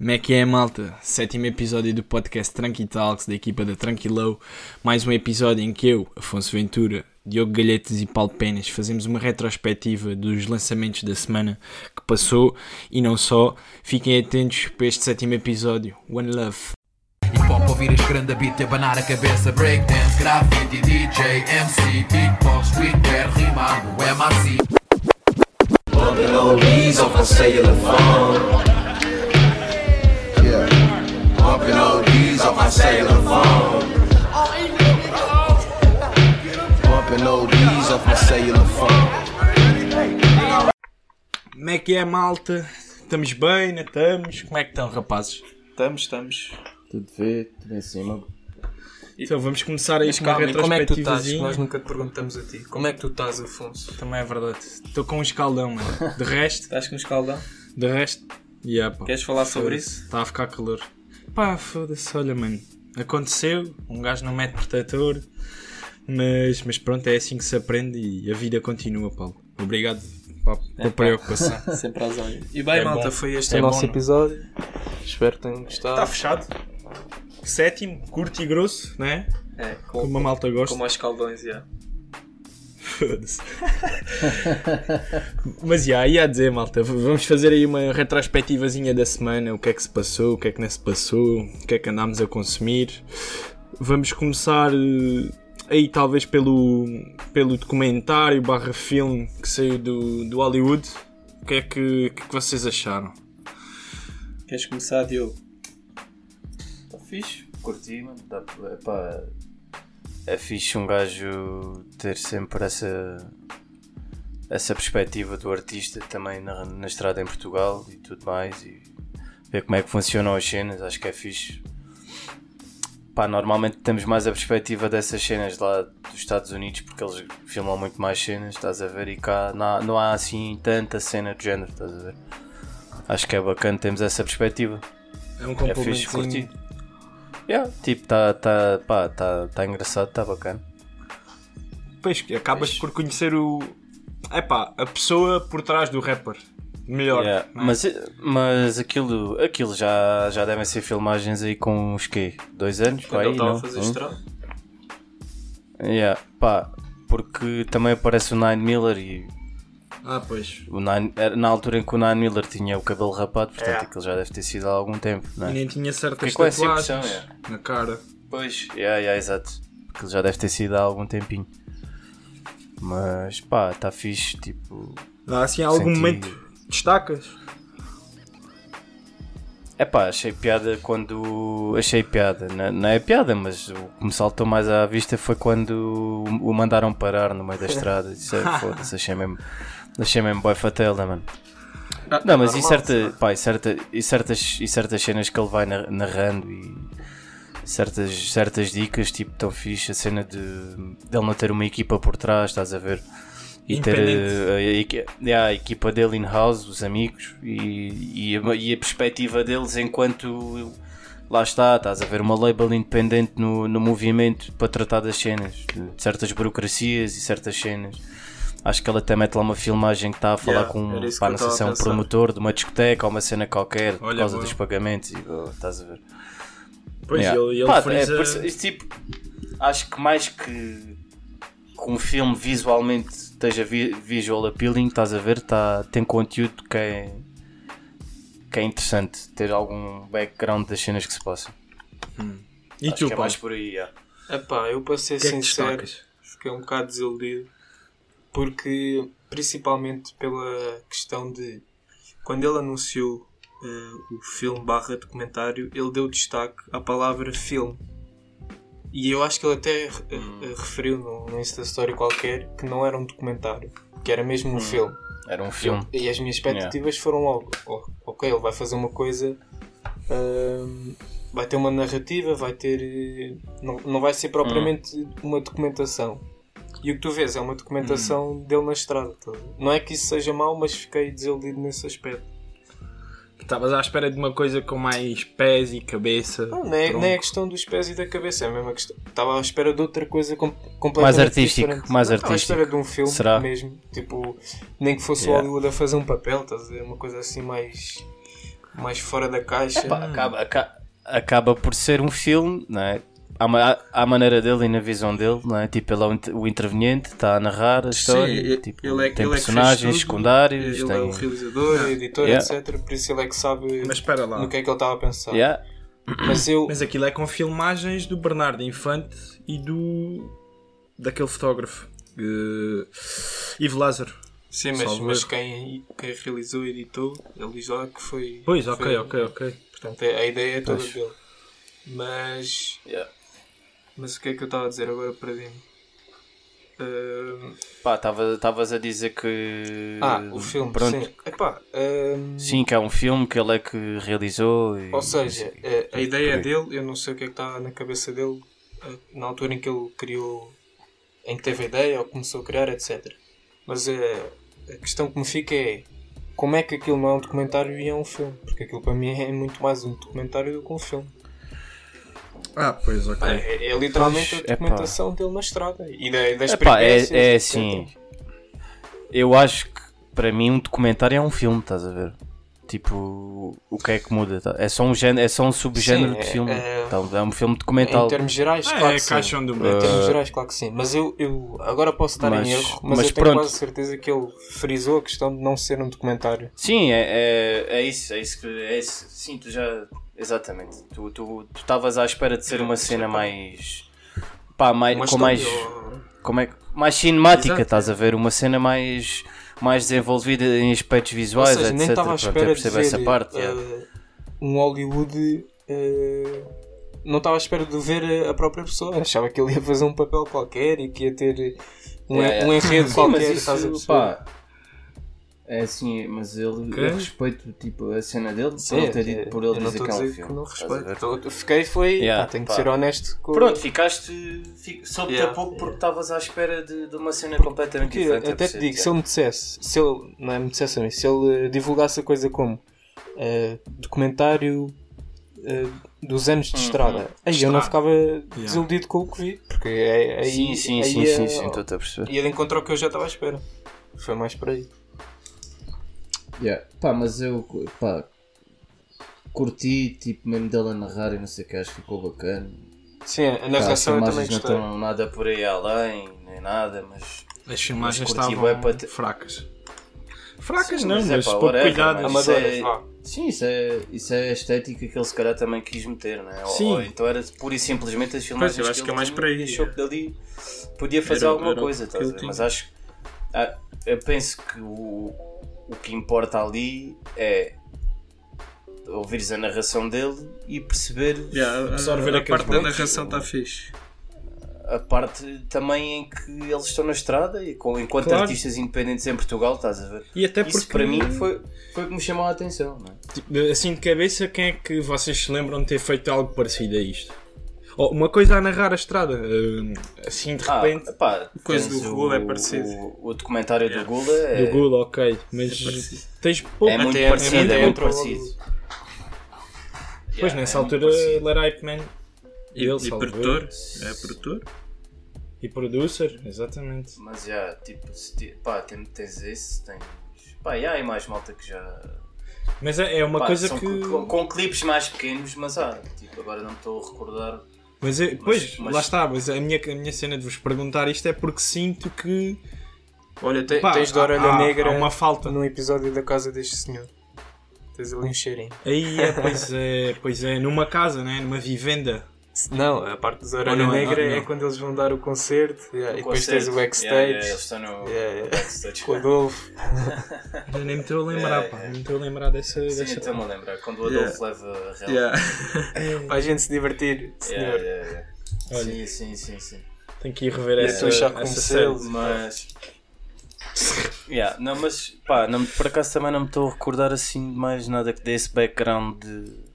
Como é que é, malta? Sétimo episódio do podcast Tranqui Talks da equipa da Tranquilou. Mais um episódio em que eu, Afonso Ventura, Diogo Galhetes e Paulo Penas fazemos uma retrospectiva dos lançamentos da semana que passou e não só. Fiquem atentos para este sétimo episódio. One Love. Hip hop ouvir a grande beat, abanar a cabeça Breakdance, graffiti, DJ, MC Beatbox, streetwear, rimado, MRC Bumping oldies off my cellular phone. Bumping off my cellular phone. Bumping oldies off my cellular phone. Como é que é, malta? Estamos bem, não estamos? Como é que estão, rapazes? Estamos, estamos. Tudo vê, tudo em cima. Então vamos começar aí Mas com uma como é que tu estás? Nós nunca te perguntamos a ti. Como é que tu estás, Afonso? Também é verdade. Estou com um escaldão, mano. De resto, Estás com um escaldão? de resto, yeah, pá. Queres falar sobre isso? Está a ficar calor. Pá, foda-se, olha, mano. Aconteceu, um gajo não mete protetor, mas, mas pronto, é assim que se aprende e a vida continua, Paulo. Obrigado pá, pela preocupação. Sempre às olhas. E bem, É malta, bom. foi este É o nosso bom, episódio. Espero que tenham Está gostado. fechado. Sétimo, curto e grosso, né? É, Como a malta gosta. com mais escaldões, já. Mas já, ia dizer, malta, vamos fazer aí uma retrospectivazinha da semana, o que é que se passou, o que é que não se passou, o que é que andámos a consumir. Vamos começar eh, aí talvez pelo, pelo documentário barra filme que saiu do, do Hollywood. O que é que, é que vocês acharam? Queres começar, Diogo? Está fixe, curti, mano. Dá, epá, é fixe um gajo ter sempre essa, essa perspectiva do artista também na, na estrada em Portugal e tudo mais. E ver como é que funcionam as cenas, acho que é fixe. Pá, normalmente temos mais a perspectiva dessas cenas lá dos Estados Unidos porque eles filmam muito mais cenas, estás a ver? E cá não há, não há assim tanta cena do género, estás a ver? Acho que é bacana termos essa perspectiva. É um É fixe, curti. Yeah, tipo, tá, tá, pá, tá, tá engraçado, tá bacana. Pois, que acabas por conhecer o... Epá, a pessoa por trás do rapper. Melhor. Yeah, é? Mas, mas aquilo, aquilo já, já devem ser filmagens aí com uns quê? Dois anos? Quando Pá, ele estava a fazer Um? estrada. Yeah, pá, porque também aparece o Nine Miller e Ah, pois. o Nine, era na altura em que o Nine Miller tinha o cabelo rapado, portanto Yeah. aquilo já deve ter sido há algum tempo, não E é? nem tinha certas com essa tatuagens é. na cara. Pois, yeah, yeah, exato. Aquilo já deve ter sido há algum tempinho. Mas pá, tá fixe, tipo. Dá assim algum Senti- momento destacas? É pá, achei piada quando. Achei piada, não, não é piada, mas o que me saltou mais à vista foi quando o o mandaram parar no meio da estrada. Isso é foda-se, achei mesmo. Achei mesmo boy fatela, mano. Não, mas e, certa, pá, e, certa, e, certas, e certas cenas que ele vai na- narrando e certas, certas dicas, tipo, tão fixe, a cena de, de ele não ter uma equipa por trás, estás a ver? E ter eh, a, equi- yeah, a equipa dele in-house, os amigos e, e, a, e a perspectiva deles enquanto lá está, estás a ver uma label independente no, no movimento para tratar das cenas, de certas burocracias e certas cenas. Acho que ele até mete lá uma filmagem que está a falar Yeah, com isso pá, não sei se é a um promotor de uma discoteca ou uma cena qualquer por Olha, causa boa. dos pagamentos e oh, estás a ver. Pois, Yeah. ele, ele Pá, frisa... é, por tipo, acho que mais que, que um filme visualmente esteja vi- visual appealing, estás a ver, tá, tem conteúdo que é, que é interessante, ter algum background das cenas que se passam. E acho tu, que é mais por aí, yeah. Epá, eu para ser é que sincero, destacas? fiquei um bocado desiludido porque principalmente pela questão de quando ele anunciou eh, o filme barra documentário, ele deu destaque à palavra filme. E eu acho que ele até eh, referiu no, no Insta Story qualquer que não era um documentário, que era mesmo um filme. Era um filme. E as minhas expectativas foram logo, "Oh, ok, ele vai fazer uma coisa, hum, vai ter uma narrativa, vai ter. eh, Não, não vai ser propriamente uma documentação. E o que tu vês é uma documentação dele na estrada. tá? Não é que isso seja mau, mas fiquei desiludido nesse aspecto. Estavas à espera de uma coisa com mais pés e cabeça. Não, não, é, não é a questão dos pés e da cabeça, é a mesma questão. Estava à espera de outra coisa com, completamente Mais artístico, diferente. mais Não, Estava à artístico. espera de um filme Será? mesmo. Tipo, nem que fosse o Yeah. Hollywood a fazer um papel, estás a ver? Uma coisa assim mais. mais fora da caixa. Pá, acaba, aca- acaba por ser um filme, não é? À, ma- à maneira dele e na visão dele, não é? Tipo, ele é o int- o interveniente, está a narrar a história, Sim, tipo, ele é, tem ele é personagens tudo. secundários, Ele tem... é o realizador, editor, Yeah. etc. Por isso ele é que sabe Mas espera lá. no que é que ele estava a pensar. Yeah. Mas eu. Mas aquilo é com filmagens do Bernardo Infante e do. daquele fotógrafo. Uh, Ivo Lázaro. Sim, mas, mas quem, quem realizou e editou, ele diz lá que foi. Pois, foi ok, ok, ok. Portanto, a a ideia é toda Pois. dele. Mas. Yeah. Mas o que é que eu estava a dizer agora para mim? Pá, estavas a dizer que... ah, o filme, Pronto. sim. Epá, hum, Sim, que é um filme que ele é que realizou e... Ou seja, eh, a ideia Por aí. dele, eu não sei o que é que está na cabeça dele eh, na altura em que ele criou, em que teve a ideia ou começou a criar, etc. Mas eh, a questão que me fica é como é que aquilo não é um documentário e é um filme? Porque aquilo para mim é muito mais um documentário do que um filme. Ah, pois, ok. É, é literalmente Pois, a documentação dele na estrada e da, das Epá, é, é assim. Eu acho que para mim um documentário é um filme, estás a ver? Tipo, o que é que muda? tá? É só um, género, é só um subgénero Sim, de é- filme. é- Então, é um filme documental. Em termos gerais, Ah, claro é que sim. Em termos gerais, claro que sim. Mas eu, eu agora posso estar Mas- em erro, mas, mas eu tenho pronto. quase certeza que ele frisou a questão de não ser um documentário. Sim, é, é, é isso, é isso que. É isso. Sim, tu já. Exatamente. Tu tu estavas à espera de ser uma cena mais. Pá, mais, Uma com mais. Como é, mais cinemática, Exato. estás a ver? Uma cena mais. Mais desenvolvida em aspectos visuais, seja, etc. nem estava à espera de ver essa parte. é. eh, um Hollywood. eh, não estava à espera de ver a própria pessoa. Achava que ele ia fazer um papel qualquer e que ia ter um, Yeah, yeah. um enredo qualquer. mas isso, estás a perceber? pá, é assim, mas ele, eu respeito tipo, a cena dele Sim, ele ter dito, por ele eu não dizer estou que é um filme. que não respeito. Eu- eu Fiquei, foi. Yeah, pá, tenho que ser honesto com. Pronto, ficaste. Fico, soube-te Yeah, a pouco porque yeah. estavas à espera de, de uma cena completamente Porque diferente. eu até te digo, se ele me dissesse, se ele, não é me dissesse a mim, se ele eh, divulgasse a coisa como eh, documentário eh, dos anos de estrada, aí eu não ficava desiludido com o que vi, porque é, aí, Sim, sim, aí sim, ia, sim, sim, estou-te a perceber. ia de encontro ao que eu já estava à espera. Foi mais por aí. Yeah. Pá, mas eu pá, curti, tipo, mesmo dela narrar e não sei o que, acho que ficou bacana. Sim, a narração eu também filmagens não gostei. estão nada por aí além, nem nada, mas. As filmagens Mas curti, estavam bué, para te- fracas. Fracas Sim, não, mas mas, é pá, pouco cuidado. mas- é-. Sim, isso é, isso é a estética que ele se calhar também quis meter, não é? Sim. Ou, então era pura e simplesmente as filmagens Pois, eu acho que é ele mais por aí, achou é. que dali podia fazer Era- alguma era coisa, que estás a ele ver? tinha. mas acho ah, eu penso que o, o que importa ali é ouvires a narração dele e perceber Absorver a, aqueles parte da momentos. narração está fixe. a parte também em que eles estão na estrada e com, enquanto Claro. artistas independentes em Portugal, estás a ver? E até Isso porque para mim foi, foi o que me chamou a atenção, é? Tipo, assim de cabeça, quem é que vocês se lembram de ter feito algo parecido a isto? Ou uma coisa a narrar a estrada, eh, assim de Ah, repente, pá, coisa do Gula é o- parecido. O, o documentário do Gula é, do Google, ok, mas parecido. tens pouco. é muito Até- parecido, até é muito parecido. Pois Yeah, nessa é altura parecido. ele era hype man. E, Ele, e produtor? É produtor? E producer, exatamente. Mas já, tipo, se ti- pá, tem- tens esse, tens. Pá, e há aí mais malta que já. Mas é, é uma Pá, coisa que. com, com- com clipes mais pequenos, mas há. Tipo, agora não estou a recordar. Mas é, pois, mas- lá está, mas a minha, a minha cena de vos perguntar isto é porque sinto que. Olha, te- Pá, tens de orelha há- negra há uma falta. num episódio da casa deste senhor. Tens ali um cheirinho. Aí é, pois é, pois é, numa casa, né? numa vivenda. Não, a parte dos orelha Ou não é? negra Não, é não. quando eles vão dar o concerto yeah, e depois tens o backstage Yeah, yeah, eles estão no Yeah, yeah. backstage. com o Adolfo. Eu nem me estou a lembrar, É, pá, é. nem me estou a lembrar dessa. Sim, dessa... estou-me a lembrar. Quando o Adolfo leva a real. Para a gente se divertir, senhor. Yeah, yeah, yeah. Olha. Sim, sim, sim, sim. Tenho que ir rever a essa, já essa série. conheceu Mas. Yeah, não, mas pá, não, por acaso também não me estou a recordar assim de mais nada que desse background de.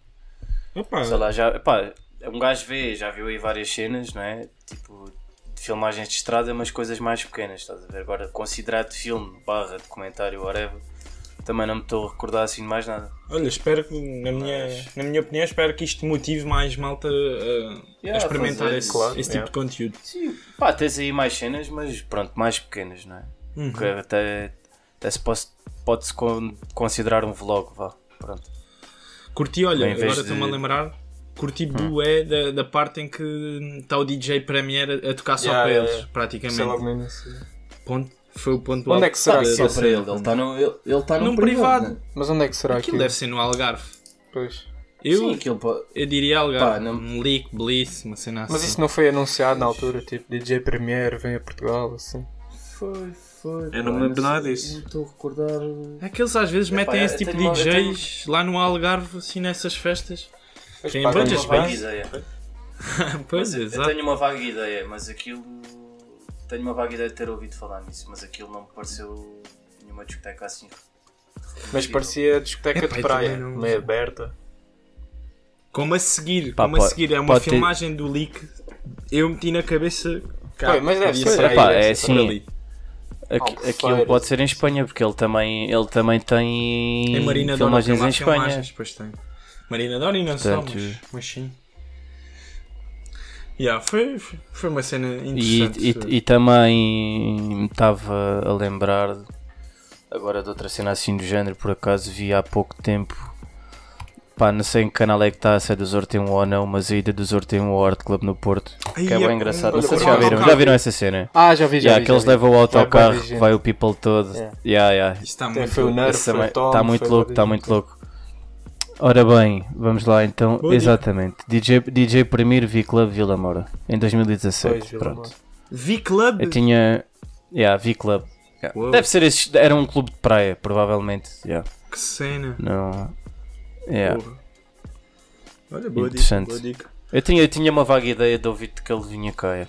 Opa, Sei lá, já. Pá, um gajo vê, já viu aí várias cenas, não é? Tipo, de filmagens de estrada, mas coisas mais pequenas, estás a ver? Agora, considerado filme, barra, documentário, whatever, também não me estou a recordar assim de mais nada. olha, espero que, na minha, na minha opinião, espero que isto motive mais malta a, a Yeah, experimentar fazer, esse, claro, esse tipo yeah. de conteúdo. Sim, pá, tens aí mais cenas, mas pronto, mais pequenas, não é? Uhum. Que até, até se pode- pode-se con- considerar um vlog, vá. Pronto. Curti, olha, agora estou-me a lembrar. Curti bué da, da parte em que está o DJ Premier a, a tocar só Yeah, para yeah, eles, yeah. praticamente. É. Ponto, foi o ponto Onde é que será que Só para ele, ele está no, ele, ele tá Num num privado. privado. né? Mas onde é que será Aquilo aquilo? deve ser no Algarve. Pois. Eu, Sim, aquilo pode. eu diria Algarve. Pá, não- Um leak, bliss, uma cena assim. Mas isso não foi anunciado na altura, tipo DJ Premier vem a Portugal, assim. Foi, foi. Eu não me lembro nada disso. Não estou a recordar. É que eles às vezes Epá, metem eu esse tipo de eu tenho- DJs lá no Algarve, assim nessas festas. Tem budget, uma vaga ideia. pois, Mas eu- eu exato. tenho uma vaga ideia, mas aquilo. Tenho uma vaga ideia de ter ouvido falar nisso, mas aquilo não me pareceu nenhuma discoteca assim. Mas parecia discoteca Epá, de praia, não- meio aberta. Como a seguir, Pá, como a pode- seguir, é uma pode ter- filmagem do leak. Eu meti na cabeça. cá, mas deve ser, epá, é assim, ali. Aqui, aquilo pode ser em Espanha, porque ele também, ele também tem Em filmagens em Espanha. filmagens, Pois tem. Marina Dora e não só, Portanto, mas, mas sim. Yeah, foi, foi- foi uma cena E, interessante. e, e também me estava a lembrar agora de outra cena assim do género, por acaso vi há pouco tempo. Pá, não sei em que canal é que está, se é do Zorte 1 ou não, mas a ida do Zorte 1 ao Art Club no Porto. Ai, Que é é- bem engraçado. Não sei se já um viram. Já viram essa cena? Ah, já vi, já Yeah, vi. que eles já vi. levam o Vai autocarro, gente. vai o people todo. Yeah. Yeah, yeah. Isto está muito foi o. Nerf, Está muito foi louco, está muito louco. Ora bem, vamos lá então. Dica. Exatamente. DJ, DJ Premier V Club Vila Moura, em 2017. Pois, Pronto. Moura. V-Club? Eu tinha. Yeah, V Club. Yeah. Deve ser esse. Era um clube de praia, provavelmente. Yeah. Que cena. Não. Yeah. Porra. Olha, boa dica, Interessante. boa dica. Eu, tinha, eu tinha uma vaga ideia de ouvir que ele vinha cá.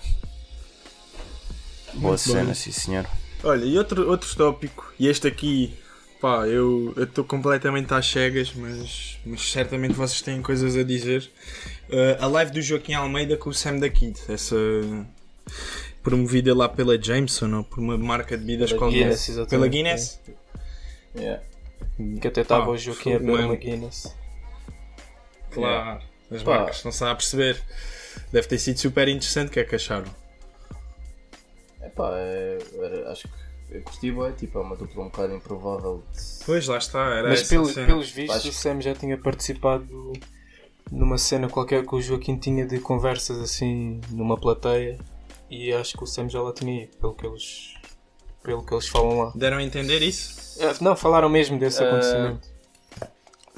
Boa Muito cena, sim senhor. Olha, e outro, outro tópico, e este aqui, pá, eu estou completamente às cegas, mas, mas certamente vocês têm coisas a dizer. Uh, a live do Joaquim Almeida com o Sam da Kid, essa promovida lá pela Jameson ou por uma marca de bebidas Pela. Guinness. Pela Guinness? Que até estava o Joaquim a beber uma Guinness. Claro, as Pá. marcas não se a perceber. Deve ter sido super interessante, o que é que acharam? Epá, é, acho que eu curti bem, tipo, é uma dupla um bocado improvável. de- Pois, lá está, era Mas pelo- pelos vistos, Acho- o Sam já tinha participado numa cena qualquer que o Joaquim tinha de conversas assim numa plateia e acho que o Sam já lá tinha ido, pelo que eles, pelo que eles falam lá. Deram a entender isso? É, Não, falaram mesmo desse Ah, acontecimento.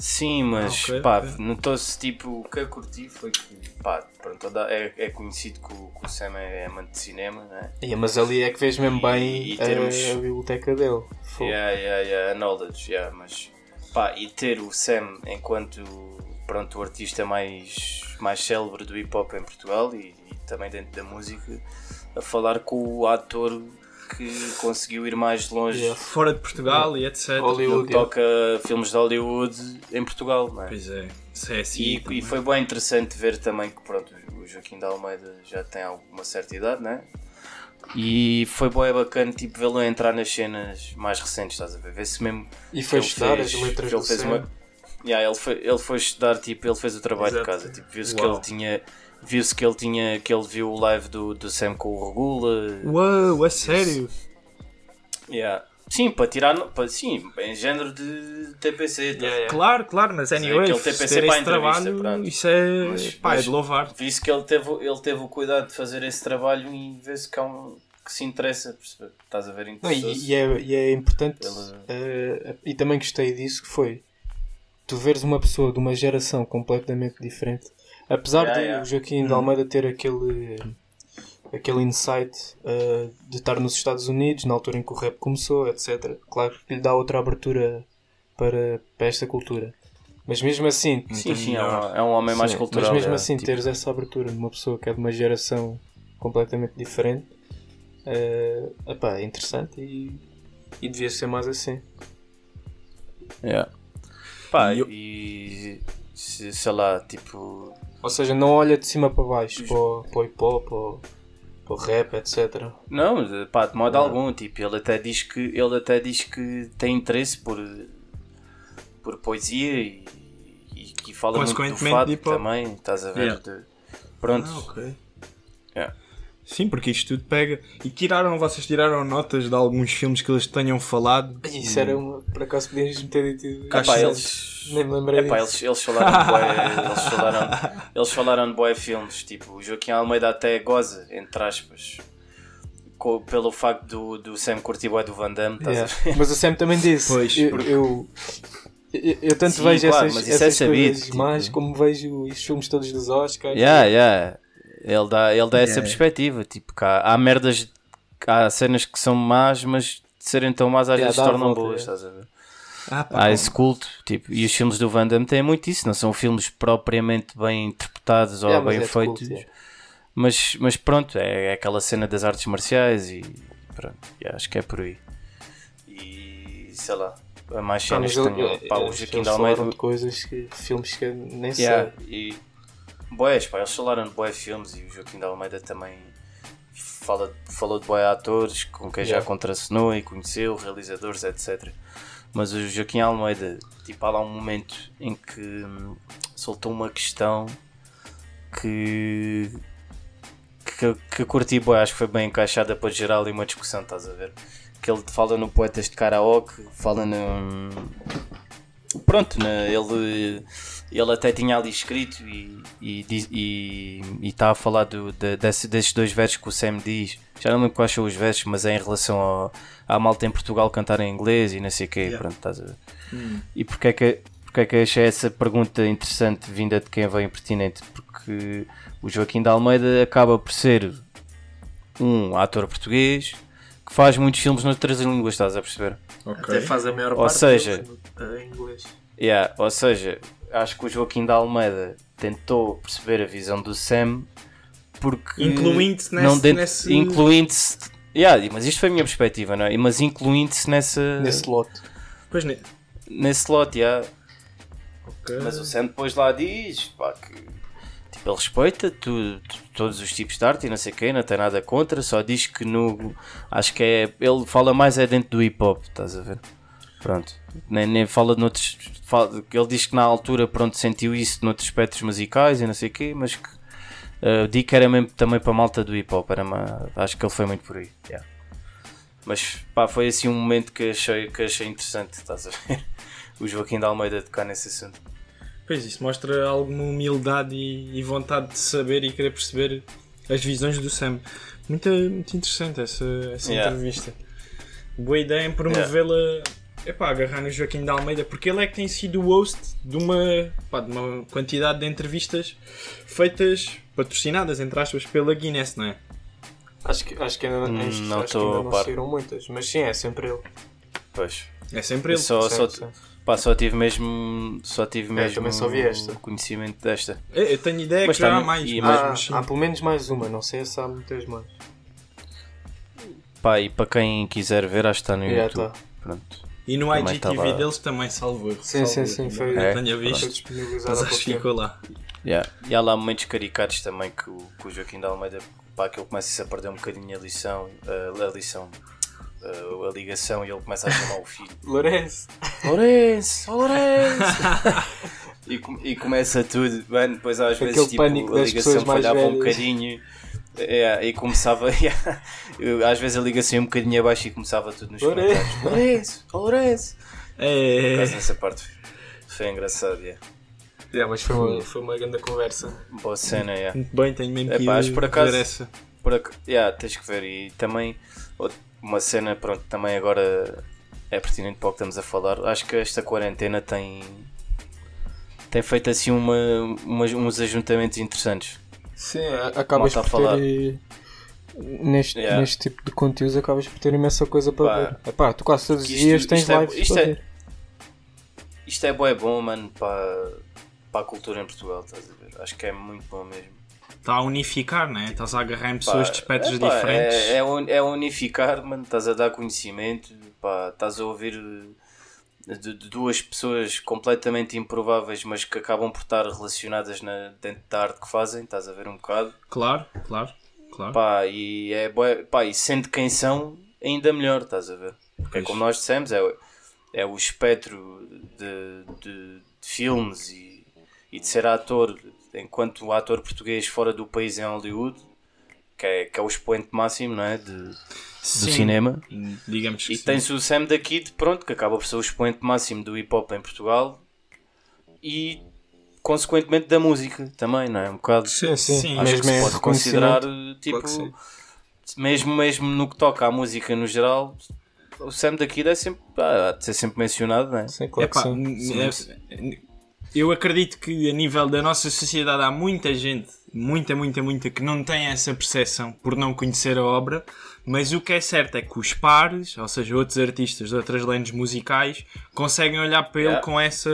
Sim, mas Ah, ok, pá, notou-se tipo, o que eu curti foi que, pá, pronto, é, é conhecido que o, que o Sam é amante de cinema, né? Yeah, mas ali é que vês mesmo bem E termos- a, a biblioteca dele. Fogo. Yeah, yeah, yeah, a knowledge, yeah, mas pá, e ter o Sam enquanto pronto, o artista mais, mais célebre do hip hop em Portugal e, e também dentro da música, a falar com o ator que conseguiu ir mais longe. Yeah. Fora de Portugal e etc. Hollywood. Ele toca filmes de Hollywood em Portugal, não é? Pois é, isso é assim. E, e foi bem interessante ver também que pronto, o Joaquim da Almeida já tem alguma certa idade, né? E foi bem bacana tipo, vê-lo entrar nas cenas mais recentes, estás a ver? Vê-se mesmo. E foi estudar fez- as letras que ele do fez uma- Yeah, ele, foi, ele foi estudar, tipo, ele fez o trabalho Exato. de casa, tipo, viu-se que ele tinha. Viu-se que ele tinha. que ele viu o live do, do Sam com o Regula. Uau, a sério? Yeah. Sim, para tirar. Para, sim, em género de TPC. tá? Yeah, yeah. Claro, claro, mas anyway, aquele TPC ter para a trabalho, pronto. isso é, Mas- pá, é mas- de louvar. Visto que ele teve, ele teve o cuidado de fazer esse trabalho e vê-se que, há um, que se interessa? Estás a ver? Não, e, e é, e é importante, Ele- eh, e também gostei disso, que foi tu veres uma pessoa de uma geração completamente diferente. Apesar Yeah, de yeah. o Joaquim de Almeida ter aquele, aquele insight eh, de estar nos Estados Unidos, na altura em que o rap começou, etc. Claro que lhe dá outra abertura para, para esta cultura. Mas mesmo assim, Sim, sim, é, um, é um homem mais Sim, cultural. Mas mesmo é, assim, tipo, teres essa abertura numa pessoa que é de uma geração completamente diferente eh, epá, é interessante e, e devia ser mais assim. yeah. Pá, E eu- e se- sei lá, tipo. Ou seja, não olha de cima para baixo para, o- para o hip hop ou para o rap, etc. Não, de- pá, de modo algum, tipo, ele até diz que ele até diz que tem interesse por, por poesia e, e que fala muito do fado também, estás a ver? Yeah. de- pronto, Ah, ok. Yeah. Sim, porque isto tudo pega. E tiraram, vocês tiraram notas de alguns filmes que eles tenham falado. Isso era uma. Por acaso podíamos ter dito. Epá, eles, Nem me lembrei epá, eles, eles falaram de bué, eles falaram, eles falaram de bué filmes, tipo, o Joaquim Almeida até goza, entre aspas, co- pelo facto do, do Sam curtir bué do Van Damme, estás Yeah. a ver? Mas o Sam também disse. Pois, eu, porque- eu, eu, eu tanto Sim, vejo claro, essas, mas isso é essas sabido, coisas tipo- mais como vejo os filmes todos dos Oscars. Yeah, yeah. Ele dá, ele dá essa perspectiva, tipo, que há, merdas, há cenas que são más, mas de serem tão más às Yeah, vezes a tornam volta, boas, yeah. estás a ver? Ah, pá, Há esse culto, tipo, e os filmes do Van Damme têm muito isso, não são filmes propriamente bem interpretados ou bem é culto, feitos, yeah. mas, mas pronto, é, é aquela cena das artes marciais e pronto, acho que é por aí. E sei lá, há mais cenas que ele- Pá, o Joaquim de Almeida. coisas que filmes que nem Yeah, sei. e boés, pá, eles falaram de boé filmes e o Joaquim de Almeida também fala, falou de boé atores com quem já Yeah. contracenou e conheceu, realizadores, etc. Mas o Joaquim Almeida, tipo, há lá um momento em que hum, soltou uma questão que. que, que curti, boé, acho que foi bem encaixada para gerar ali uma discussão, estás a ver? Que ele fala no Poetas de Karaoke, fala no. Pronto, né, ele, ele até tinha ali escrito e e diz- e e está a falar do, de, desse- desses dois versos que o Sam diz. Já não lembro quais são os versos, mas é em relação ao, à malta em Portugal cantar em inglês e não sei o quê. Pronto, estás a ver. E porquê é que, porquê é que achei essa pergunta interessante vinda de quem vem impertinente? Porque o Joaquim de Almeida acaba por ser um ator português que faz muitos filmes noutras línguas, estás a perceber? ok. Até faz a maior Ou parte seja- deles em inglês. Yeah, ou seja, acho que o Joaquim da Almeida tentou perceber a visão do Sam porque Incluindo-se não nesse- dentro- nesse- incluindo-se yeah, mas isto foi a minha perspectiva, não é? Mas incluindo-se nessa Nesse lote. Pois ne... nesse lote, yeah. ok. mas o Sam depois lá diz pá, que tipo, ele respeita tu- tu- todos os tipos de arte e não sei o quê, não tem nada contra, só diz que no acho que é ele fala mais é dentro do hip hop, estás a ver? Pronto, nem, nem fala de noutros. fala- ele diz que na altura pronto, sentiu isso noutros aspectos musicais e não sei o quê, mas que uh, que era mesmo também para a malta do hip hop. Era uma, acho que ele foi muito por aí. yeah. Mas pá, foi assim um momento que achei, que achei interessante, estás a ver? O Joaquim da Almeida tocar nesse assunto. Pois isso mostra alguma humildade e, e vontade de saber e querer perceber as visões do Sam. Muito, muito interessante essa, essa Yeah. entrevista. Boa ideia em promovê-la. Epá, agarrar no Joaquim de Almeida, porque ele é que tem sido o host de uma, pá, de uma quantidade de entrevistas feitas, patrocinadas, entre aspas, pela Guinness, não é? Acho que, acho que ainda, Hum, acho, não acho que ainda não saíram muitas. Mas sim, é sempre ele. Pois. É sempre ele. só, só, Certo, certo. pá, só tive mesmo. Só tive mesmo também só vi esta. conhecimento desta. Eu, eu tenho ideia Mas que já há mais, e mas, Há, sim. há pelo menos mais uma, não sei se há muitas mais. Pá, e para quem quiser ver, acho que está no YouTube. tá. Pronto. E no Também IGTV tava- deles também salvou. Sim, sim, salvou. sim, foi- Não É? tenha Foi visto, mas acho que ficou lá. Yeah. E há lá momentos caricatos também que o, que o Joaquim de Almeida, pá, que ele começa a perder um bocadinho a lição, a, a lição, a, a ligação e ele começa a chamar o filho. Lourenço! Lourenço, oh, Lourenço! e, com- e começa tudo, mano, depois às Aquele vezes tipo, a ligação falhava um bocadinho. É, e começava, yeah, eu, às vezes a ligação ia um bocadinho abaixo e começava tudo nos comentários. Lourenço, Lourenço! Por É, causa dessa parte foi engraçado, yeah. Yeah, mas foi uma, foi uma grande conversa. boa cena, yeah. muito bem, tenho mesmo que Epá, ir por acaso- ver essa. Por ac... yeah, tens que ver. E também uma cena, pronto, também agora é pertinente para o que estamos a falar. Acho que esta quarentena tem tem feito assim uma, umas- uns ajuntamentos interessantes. Sim, a- acabas por falar. ter. eh, Neste, Yeah. neste tipo de conteúdos acabas por ter imensa coisa para Pá. ver. Epá, tu quase todos os isto- dias tens isto é- lives isto para é-. Isto é bué bom, mano, para, para a cultura em Portugal, estás a ver? Acho que é muito bom mesmo. Está a unificar, né? Estás a agarrar em Pá, pessoas de espectros epá, diferentes. É, é, un- é unificar, mano. Estás a dar conhecimento, pá, estás a ouvir de, de duas pessoas completamente improváveis, mas que acabam por estar relacionadas na, dentro da arte que fazem. Estás a ver um bocado, Claro, claro, claro. pá, e é pá, e sendo quem são, ainda melhor, estás a ver? Porque é Pois. como nós dissemos, é, o- é o espectro de, de- de filmes e, e de ser ator, enquanto ator português fora do país em Hollywood que é, que é o expoente máximo não é? de, do cinema. Digamos que E sim. tens o Sam da Kid, pronto, que acaba por ser o expoente máximo do hip hop em Portugal e consequentemente da música também, não é? Um bocado. Sim, sim. Sim, Acho mesmo que se pode considerar tipo, Claro mesmo, mesmo no que toca à música no geral, o Sam da Kid é sempre, ah, há de ser sempre mencionado, não é? Sim, claro Epá, que sim. é- eu acredito que a nível da nossa sociedade há muita gente, muita, muita, muita, que não tem essa percepção por não conhecer a obra, mas o que é certo é que os pares, ou seja, outros artistas de outras lentes musicais, conseguem olhar para ele Yeah. com, essa,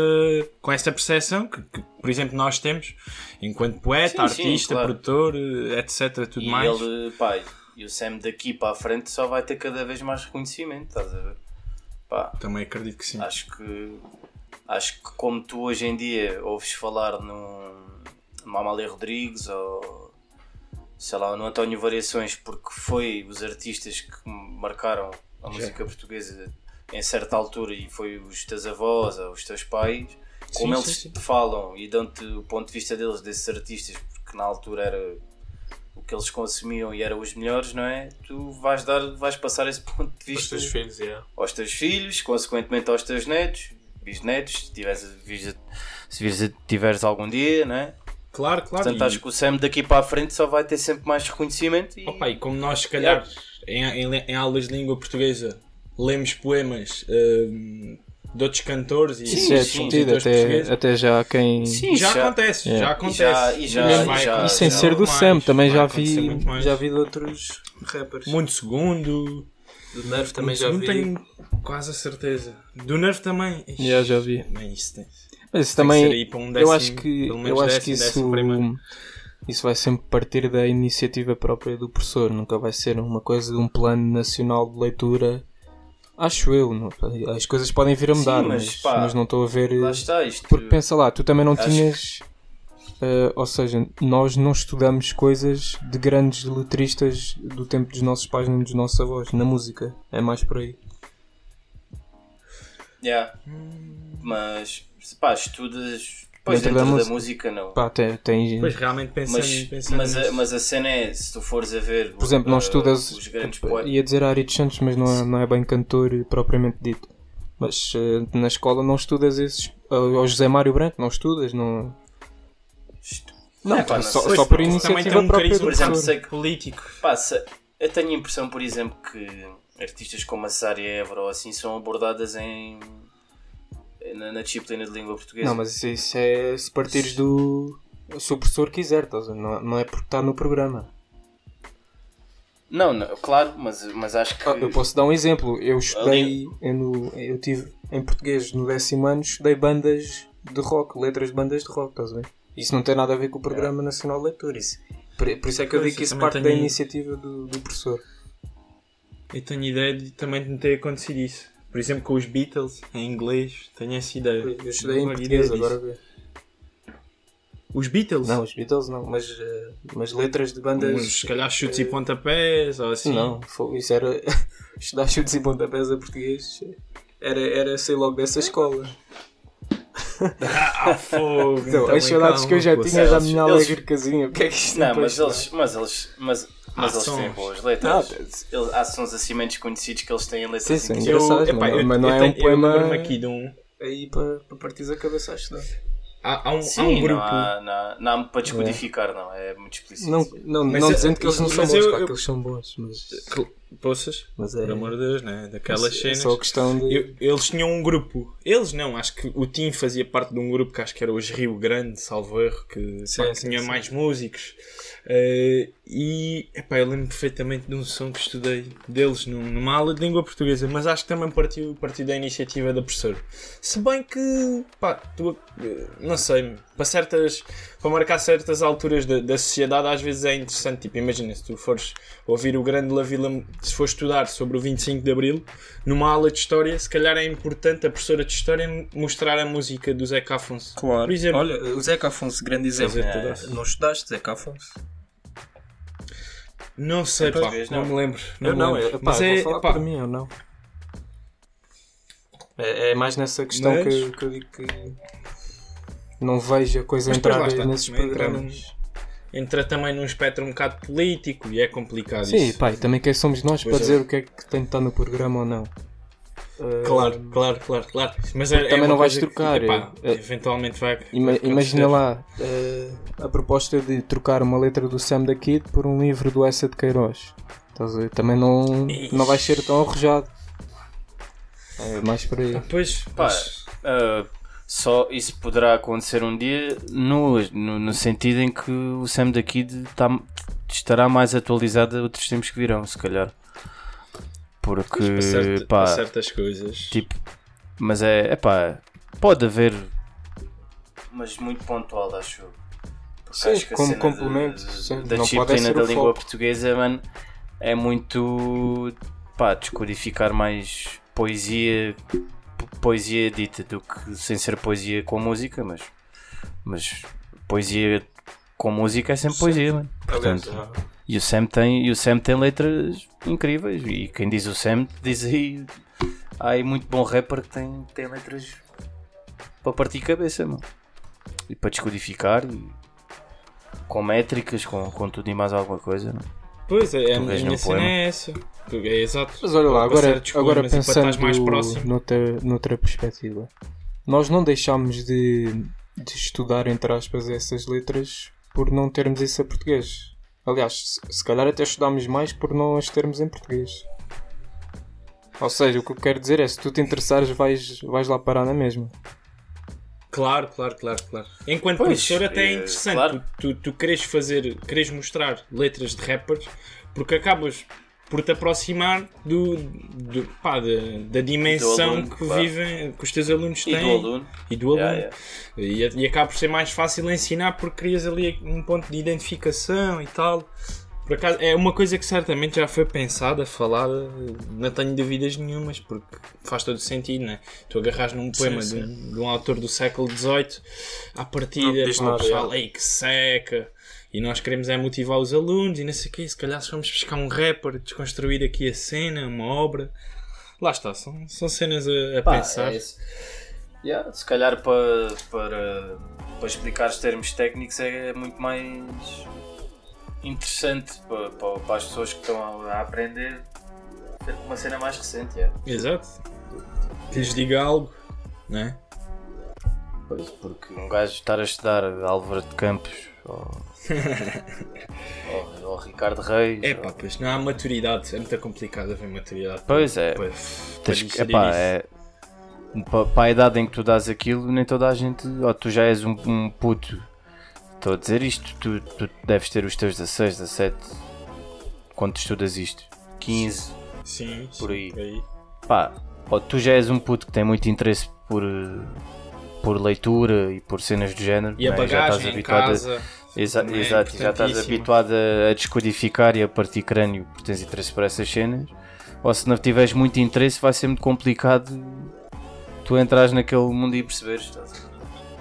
com essa percepção que, que, por exemplo, nós temos, enquanto poeta, Sim, sim, artista, claro. produtor, etc. Tudo E mais. ele, pá, e o Sam daqui para a frente só vai ter cada vez mais reconhecimento, estás a ver? Pá, Também acredito que sim. acho que acho que como tu hoje em dia ouves falar num, Amália Rodrigues ou sei lá, no António Variações porque foi os artistas que marcaram a música portuguesa em certa altura e foi os teus avós ou os teus pais como Sim, eles sim, sim. te falam e dão-te o ponto de vista deles desses artistas porque na altura era o que eles consumiam e eram os melhores, não é? Tu vais dar, vais passar esse ponto de vista teus filhos, yeah. aos teus filhos, consequentemente aos teus netos, bisnetos, se tiveres, se tiveres algum dia, não é? Claro, claro. Portanto, e- acho que o Sam daqui para a frente só vai ter sempre mais reconhecimento e Opa, e como nós, se calhar, em, em, em aulas de língua portuguesa, lemos poemas hum, de outros cantores e Isso é sim, discutido, até, até já há quem. Sim, já, já- acontece, Yeah. já E acontece. já- e já- e vai já- E sem já- ser do mais, Sam, também já vi, muito já vi de outros rappers. Muito segundo. Do Nerve também já não vi. tenho quase a certeza. Do Nerve também. Ixi, Já, já vi. bem, isso tem, Mas isso também, um eu décimo, acho que, eu acho que isso, isso vai sempre partir da iniciativa própria do professor, nunca vai ser uma coisa de um plano nacional de leitura. Acho eu, não- as coisas podem vir a Sim, mudar, mas, mas, pá, mas não estou a ver. lá está isto. Porque pensa lá, tu também não Acho tinhas. eh, ou seja, nós não estudamos coisas de grandes letristas do tempo dos nossos pais nem dos nossos avós na música. É mais por aí. Yeah. Mas, pá, estudas. Pois Dentro dentro, da da, música. não. Pá, tem, tem- Pois realmente pensando, Mas, pensando mas, a, nisso. mas a cena é, se tu fores a ver. Por exemplo, não uh, estudas. Os grandes tipo, poetas. ia dizer Ari Santos, mas não é, não é bem cantor propriamente dito. Mas eh, na escola não estudas esses. Ou José Mário Branco, não estudas, não. Não, É, pá, não só, sei. só por Pois, também tem iniciativa um própria por exemplo, sei que político. Passa, eu tenho a impressão, por exemplo, que artistas como a Sária Évora ou assim são abordadas em na, na disciplina de língua portuguesa. Não, mas isso, isso é se partires do. Se o professor quiser, estás a ver? não, não é porque está no programa. não, não, claro, mas, mas acho que Ah, Eu posso dar um exemplo. Eu estudei, eu, no- eu tive em português no décimo ano, estudei bandas de rock, letras de bandas de rock, estás a ver? Isso não tem nada a ver com o Programa Nacional de Leitura. Isso, por, por isso é que eu Pois, digo que isso parte da tenho- iniciativa do, do professor. Eu tenho ideia de também de ter acontecido isso. Por exemplo, com os Beatles, em inglês, tenho essa ideia. Eu estudei em português, disso. agora vê. Os Beatles? Não, os Beatles não, mas, eh, mas letras de bandas. Uns, se calhar chutes e pontapés, ou assim. Não, foi- isso era. estudar chutes e pontapés a português era, era sei logo dessa escola. Ah, fogo. Então, Tá as saudades que eu já tinha da minha eles- alegre casinha. O que é que isto Não, mas eles, mas eles, mas, mas Há eles têm boas letras. eles- Eles- há sons assim menos conhecidos que eles têm letras Sim, sim. Eu, epá, não- eu, mas não eu é um poema- aqui de um. Aí para, para partir a cabeça a estudar. Há, há um, há Sim, um grupo. não, há, não, há, não há para descodificar, não. É muito explícito. Não, não, Mas não dizendo que eles não são mas bons, eu- claro eu- que eles são bons, mas, Poças, mas é, por amor de Deus, né? Daquelas é cenas. só questão de. Eu- eles tinham um grupo. Eles não, acho que o Tim fazia parte de um grupo que acho que era os Rio Grande, salvo erro, que Sim, pá, sim, tinha sim. mais músicos. Eh, e epá, eu lembro perfeitamente de um som que estudei deles num- numa aula de língua portuguesa, mas acho que também partiu, partiu da iniciativa da professora. Se bem que, pá, tu, eh, não sei, para certas, para marcar certas alturas da, da sociedade, às vezes é interessante. Tipo, imagina, se tu fores ouvir o Grande La Vila, se fores estudar sobre o 25 de Abril, numa aula de História, se calhar é importante a professora de História mostrar a música do Zeca Afonso. Claro. Por exemplo, Olha, o Zeca Afonso, grande exemplo. Todas. Não estudaste Zeca Afonso? Não sei, pá, Talvez não, não. me lembro. eu me não, lembro. é, pá, mas é, falar pá, por mim, eu não. É, é mais nessa questão Mas- que, que eu digo que não vejo a coisa Mas entrar está, nesses programas. entra também num espectro um bocado político e é complicado Sim, isso. pá, e também quem somos nós Pois para é. dizer o que é que tem de estar no programa ou não. Uh, Claro, claro, claro, claro. Mas é, também é não vais coisa que, trocar, epá, é- eventualmente vai. ima- vai imagina lá uh, a proposta de trocar uma letra do Sam da Kid por um livro do Essa de Queiroz. Estás a ver? Também não, não vai ser tão arrojado. É mais por aí. Pois, Pá, ah, só isso poderá acontecer um dia no, no, no sentido em que o Sam da Kid tá, estará mais atualizado a outros tempos que virão, se calhar. Porque, pá, certas coisas. tipo, mas é, é pá, pode haver, mas muito pontual, acho eu. Sim, acho que a como complemento, de- sim, da disciplina da língua foco. portuguesa, mano, é muito, pá, descodificar mais poesia, po- poesia dita do que sem ser poesia com música, mas, mas poesia com música é sempre poesia, mano. Aliás, Portanto, já- e o Sam tem, e o Sam tem letras incríveis. E quem diz o Sam diz aí. Há aí muito bom rapper que tem, tem letras para partir cabeça, mano. E para descodificar e com métricas, com, com tudo e mais alguma coisa. Mano. Pois é, a Tu vês minha cena é essa. É exato. Mas olha lá, agora, agora pensando mais próximo. noutra, noutra perspectiva, nós não deixámos de, de estudar, entre aspas, essas letras por não termos isso a português. Aliás, se, calhar até estudámos mais por não as termos em português. Ou seja, o que eu quero dizer é se tu te interessares, vais, vais lá parar na mesma. Claro, claro, claro, claro. Enquanto Pois, professor até é é, interessante. claro. Tu, tu, tu queres fazer, queres mostrar letras de rappers porque acabas por te aproximar do, do, pá, da, da dimensão aluno, que claro. vivem, que os teus alunos E têm. do aluno. E do aluno. Yeah, yeah. E, e acaba por ser mais fácil ensinar porque crias ali um ponto de identificação e tal. Por acaso, é uma coisa que certamente já foi pensada, falada, não tenho dúvidas nenhumas, porque faz todo sentido, né? Tu agarras num poema sim. De, um, de um autor do século XVIII, pá, o nada, pessoal, ei que seca, e nós queremos é motivar os alunos, e não sei o quê, se calhar vamos buscar um rapper, desconstruir aqui a cena, uma obra. Lá está, são, são cenas a, a Pá, pensar. é isso. Yeah, se calhar para, para, para explicar os termos técnicos é muito mais interessante para, para, para as pessoas que estão a, aprender ter uma cena mais recente. yeah. Exato. Que lhes diga algo, né? Pois, porque um gajo estar a estudar Álvaro de Campos ou, ou, ou Ricardo Reis. É ou- pá, pois não há maturidade, é muito complicado haver maturidade. Pois é. Para, Tens que- epá, é, pa- para a idade em que tu dás aquilo, nem toda a gente. Ou tu já és um, um puto. Estou a dizer isto, tu, tu deves ter os teus 16, 17. Quando tu estudas isto? 15. Sim, por sim, aí. Pá, ou tu já és um puto que tem muito interesse por, por leitura e por cenas do género. E a não é? Já estás bagagem em habituado a- casa. Exa é exato, já estás habituado a, a descodificar e a partir crânio porque tens interesse por essas cenas. Ou se não tiveres muito interesse, vai ser muito complicado tu entrares naquele mundo e perceberes. a ver?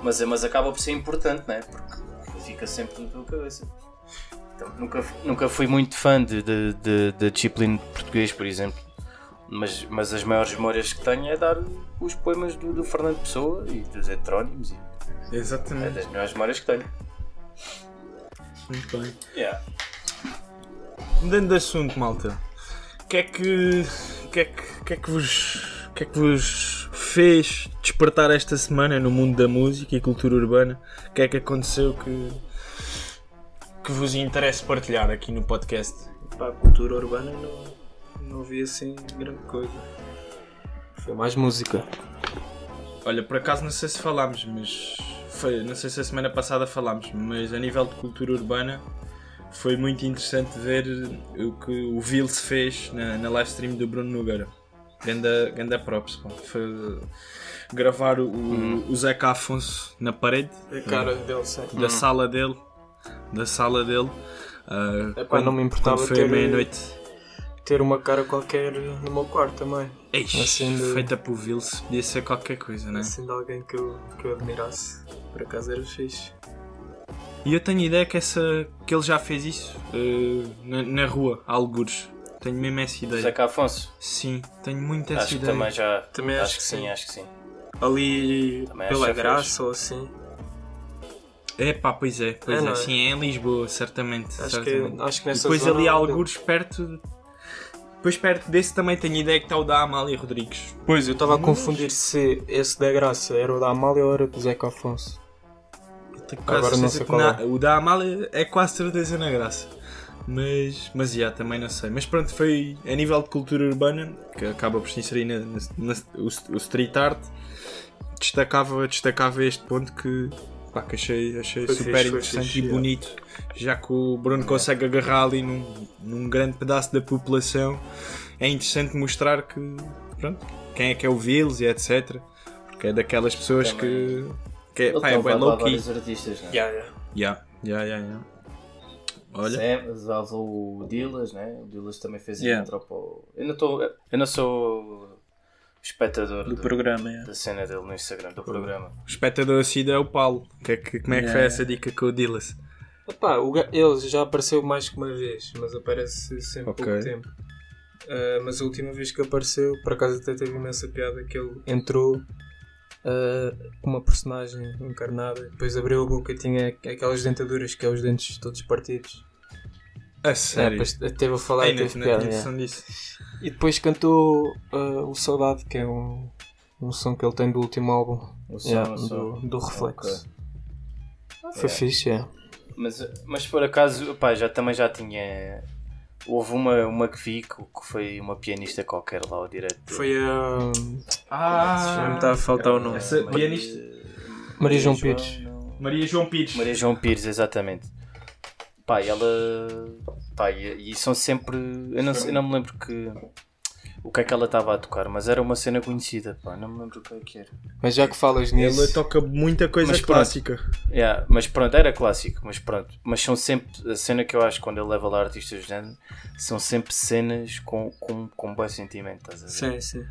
Mas, mas acaba por ser importante, não é? Porque fica sempre na tua cabeça. Então, nunca, nunca fui muito fã de, de, de, de disciplina de português, por exemplo. Mas, mas as maiores memórias que tenho é dar os poemas do, do Fernando Pessoa e dos heterónimos. E é Exatamente. das melhores memórias que tenho. Muito bem. Yeah. Mudando de assunto, malta. O que é que. O que é que, o que, é que vos. O que é que vos fez despertar esta semana no mundo da música e cultura urbana? O que é que aconteceu que. que vos interessa partilhar aqui no podcast? Pá, a cultura urbana não, não vi assim grande coisa. Foi mais música. Olha, por acaso não sei se falámos, mas. Foi, não sei se a semana passada falámos, mas a nível de cultura urbana foi muito interessante ver o que o Vils fez na, na live stream do Bruno Nogueira. Ganda, ganda props, pá. Foi gravar o, o Zeca Afonso na parede A cara dele, da sala dele. Da sala dele. ah, Epá, quando- não me importava quando foi ter- a meia-noite. Ter uma cara qualquer no meu quarto também. Eish, assim de- Feita por Vils, podia ser qualquer coisa, né? Assim de alguém que eu, que eu admirasse. Por acaso era fixe. E eu tenho ideia que, essa, que ele já fez isso eh, na, na rua, algures. Tenho mesmo essa ideia. Zeca Afonso, Sim, tenho muito essa acho que ideia. também já. Também acho, acho que que sim, sim. acho que sim. Ali Também pela que graça fez. ou assim. É pá, pois é, pois É, é, é? sim, é em Lisboa, certamente. Acho que, certamente. acho que nessa depois zona ali há alguns perto. Depois perto desse também tenho ideia que está o da Amália Rodrigues. Pois, eu estava a confundir se esse da Graça era o da Amália ou era do Zeca Afonso. Tenho quase Agora não certeza sei que qual na- é. O da Amália é quase certeza na graça. Mas, mas já, também não sei. Mas pronto, foi a nível de cultura urbana, que acaba por se inserir na, na- na- o, o street art, destacava, destacava este ponto que, pá, que achei, achei Foi super fixe, interessante fixe, e é. bonito, já que o Bruno consegue agarrar ali num, num grande pedaço da população. É interessante mostrar que, pronto, quem é que é ouvi-los e etc. Porque é daquelas pessoas que. que é, pá, é bem low key. vários artistas, né? Yeah. Olha, Sam, já o Dillas, né? O Dillas também fez Yeah. a intro para o... Eu não, tô, eu não sou espectador Do do- programa, é. da cena dele no Instagram, do programa. o espectador assíduo é o Paulo. Que é que- como é que foi Yeah. essa dica com o Dillas? Epá, o ele já apareceu mais que uma vez, mas aparece sempre Ok. pouco tempo. Ah, mas a última vez que apareceu, por acaso até teve imensa piada que ele entrou ah, com uma personagem encarnada, depois abriu a boca e tinha aquelas dentaduras que é os dentes todos partidos. A É, sério? depois teve a falar Ei, e teve piada. é. disso. E depois cantou ah, o Saudade, que é um, um som que ele tem do último álbum, O som, yeah, o som. do, do Reflexo. Ok. Foi Yeah. fixe, é. Mas, mas por acaso, pá, já, também já tinha... Houve uma, uma que vi que que foi uma pianista qualquer lá ao direto. Foi a Ah, Já me está a faltar o nome. Essa pianista. Maria João Pires. não. Maria João Pires. Maria João Pires, exatamente. Pá, e ela. Pá, e, e são sempre. Eu não, eu não me lembro que. O que é que ela estava a tocar, mas era uma cena conhecida, pá, não me lembro o que é que era. Mas já que falas nisso, Ela toca muita coisa Mas pronto. clássica. Yeah, mas pronto, era clássico, mas pronto. Mas são sempre. A cena que eu acho quando ele leva lá artistas do género são sempre cenas com, com, com bom sentimento, estás a ver? sim, sim.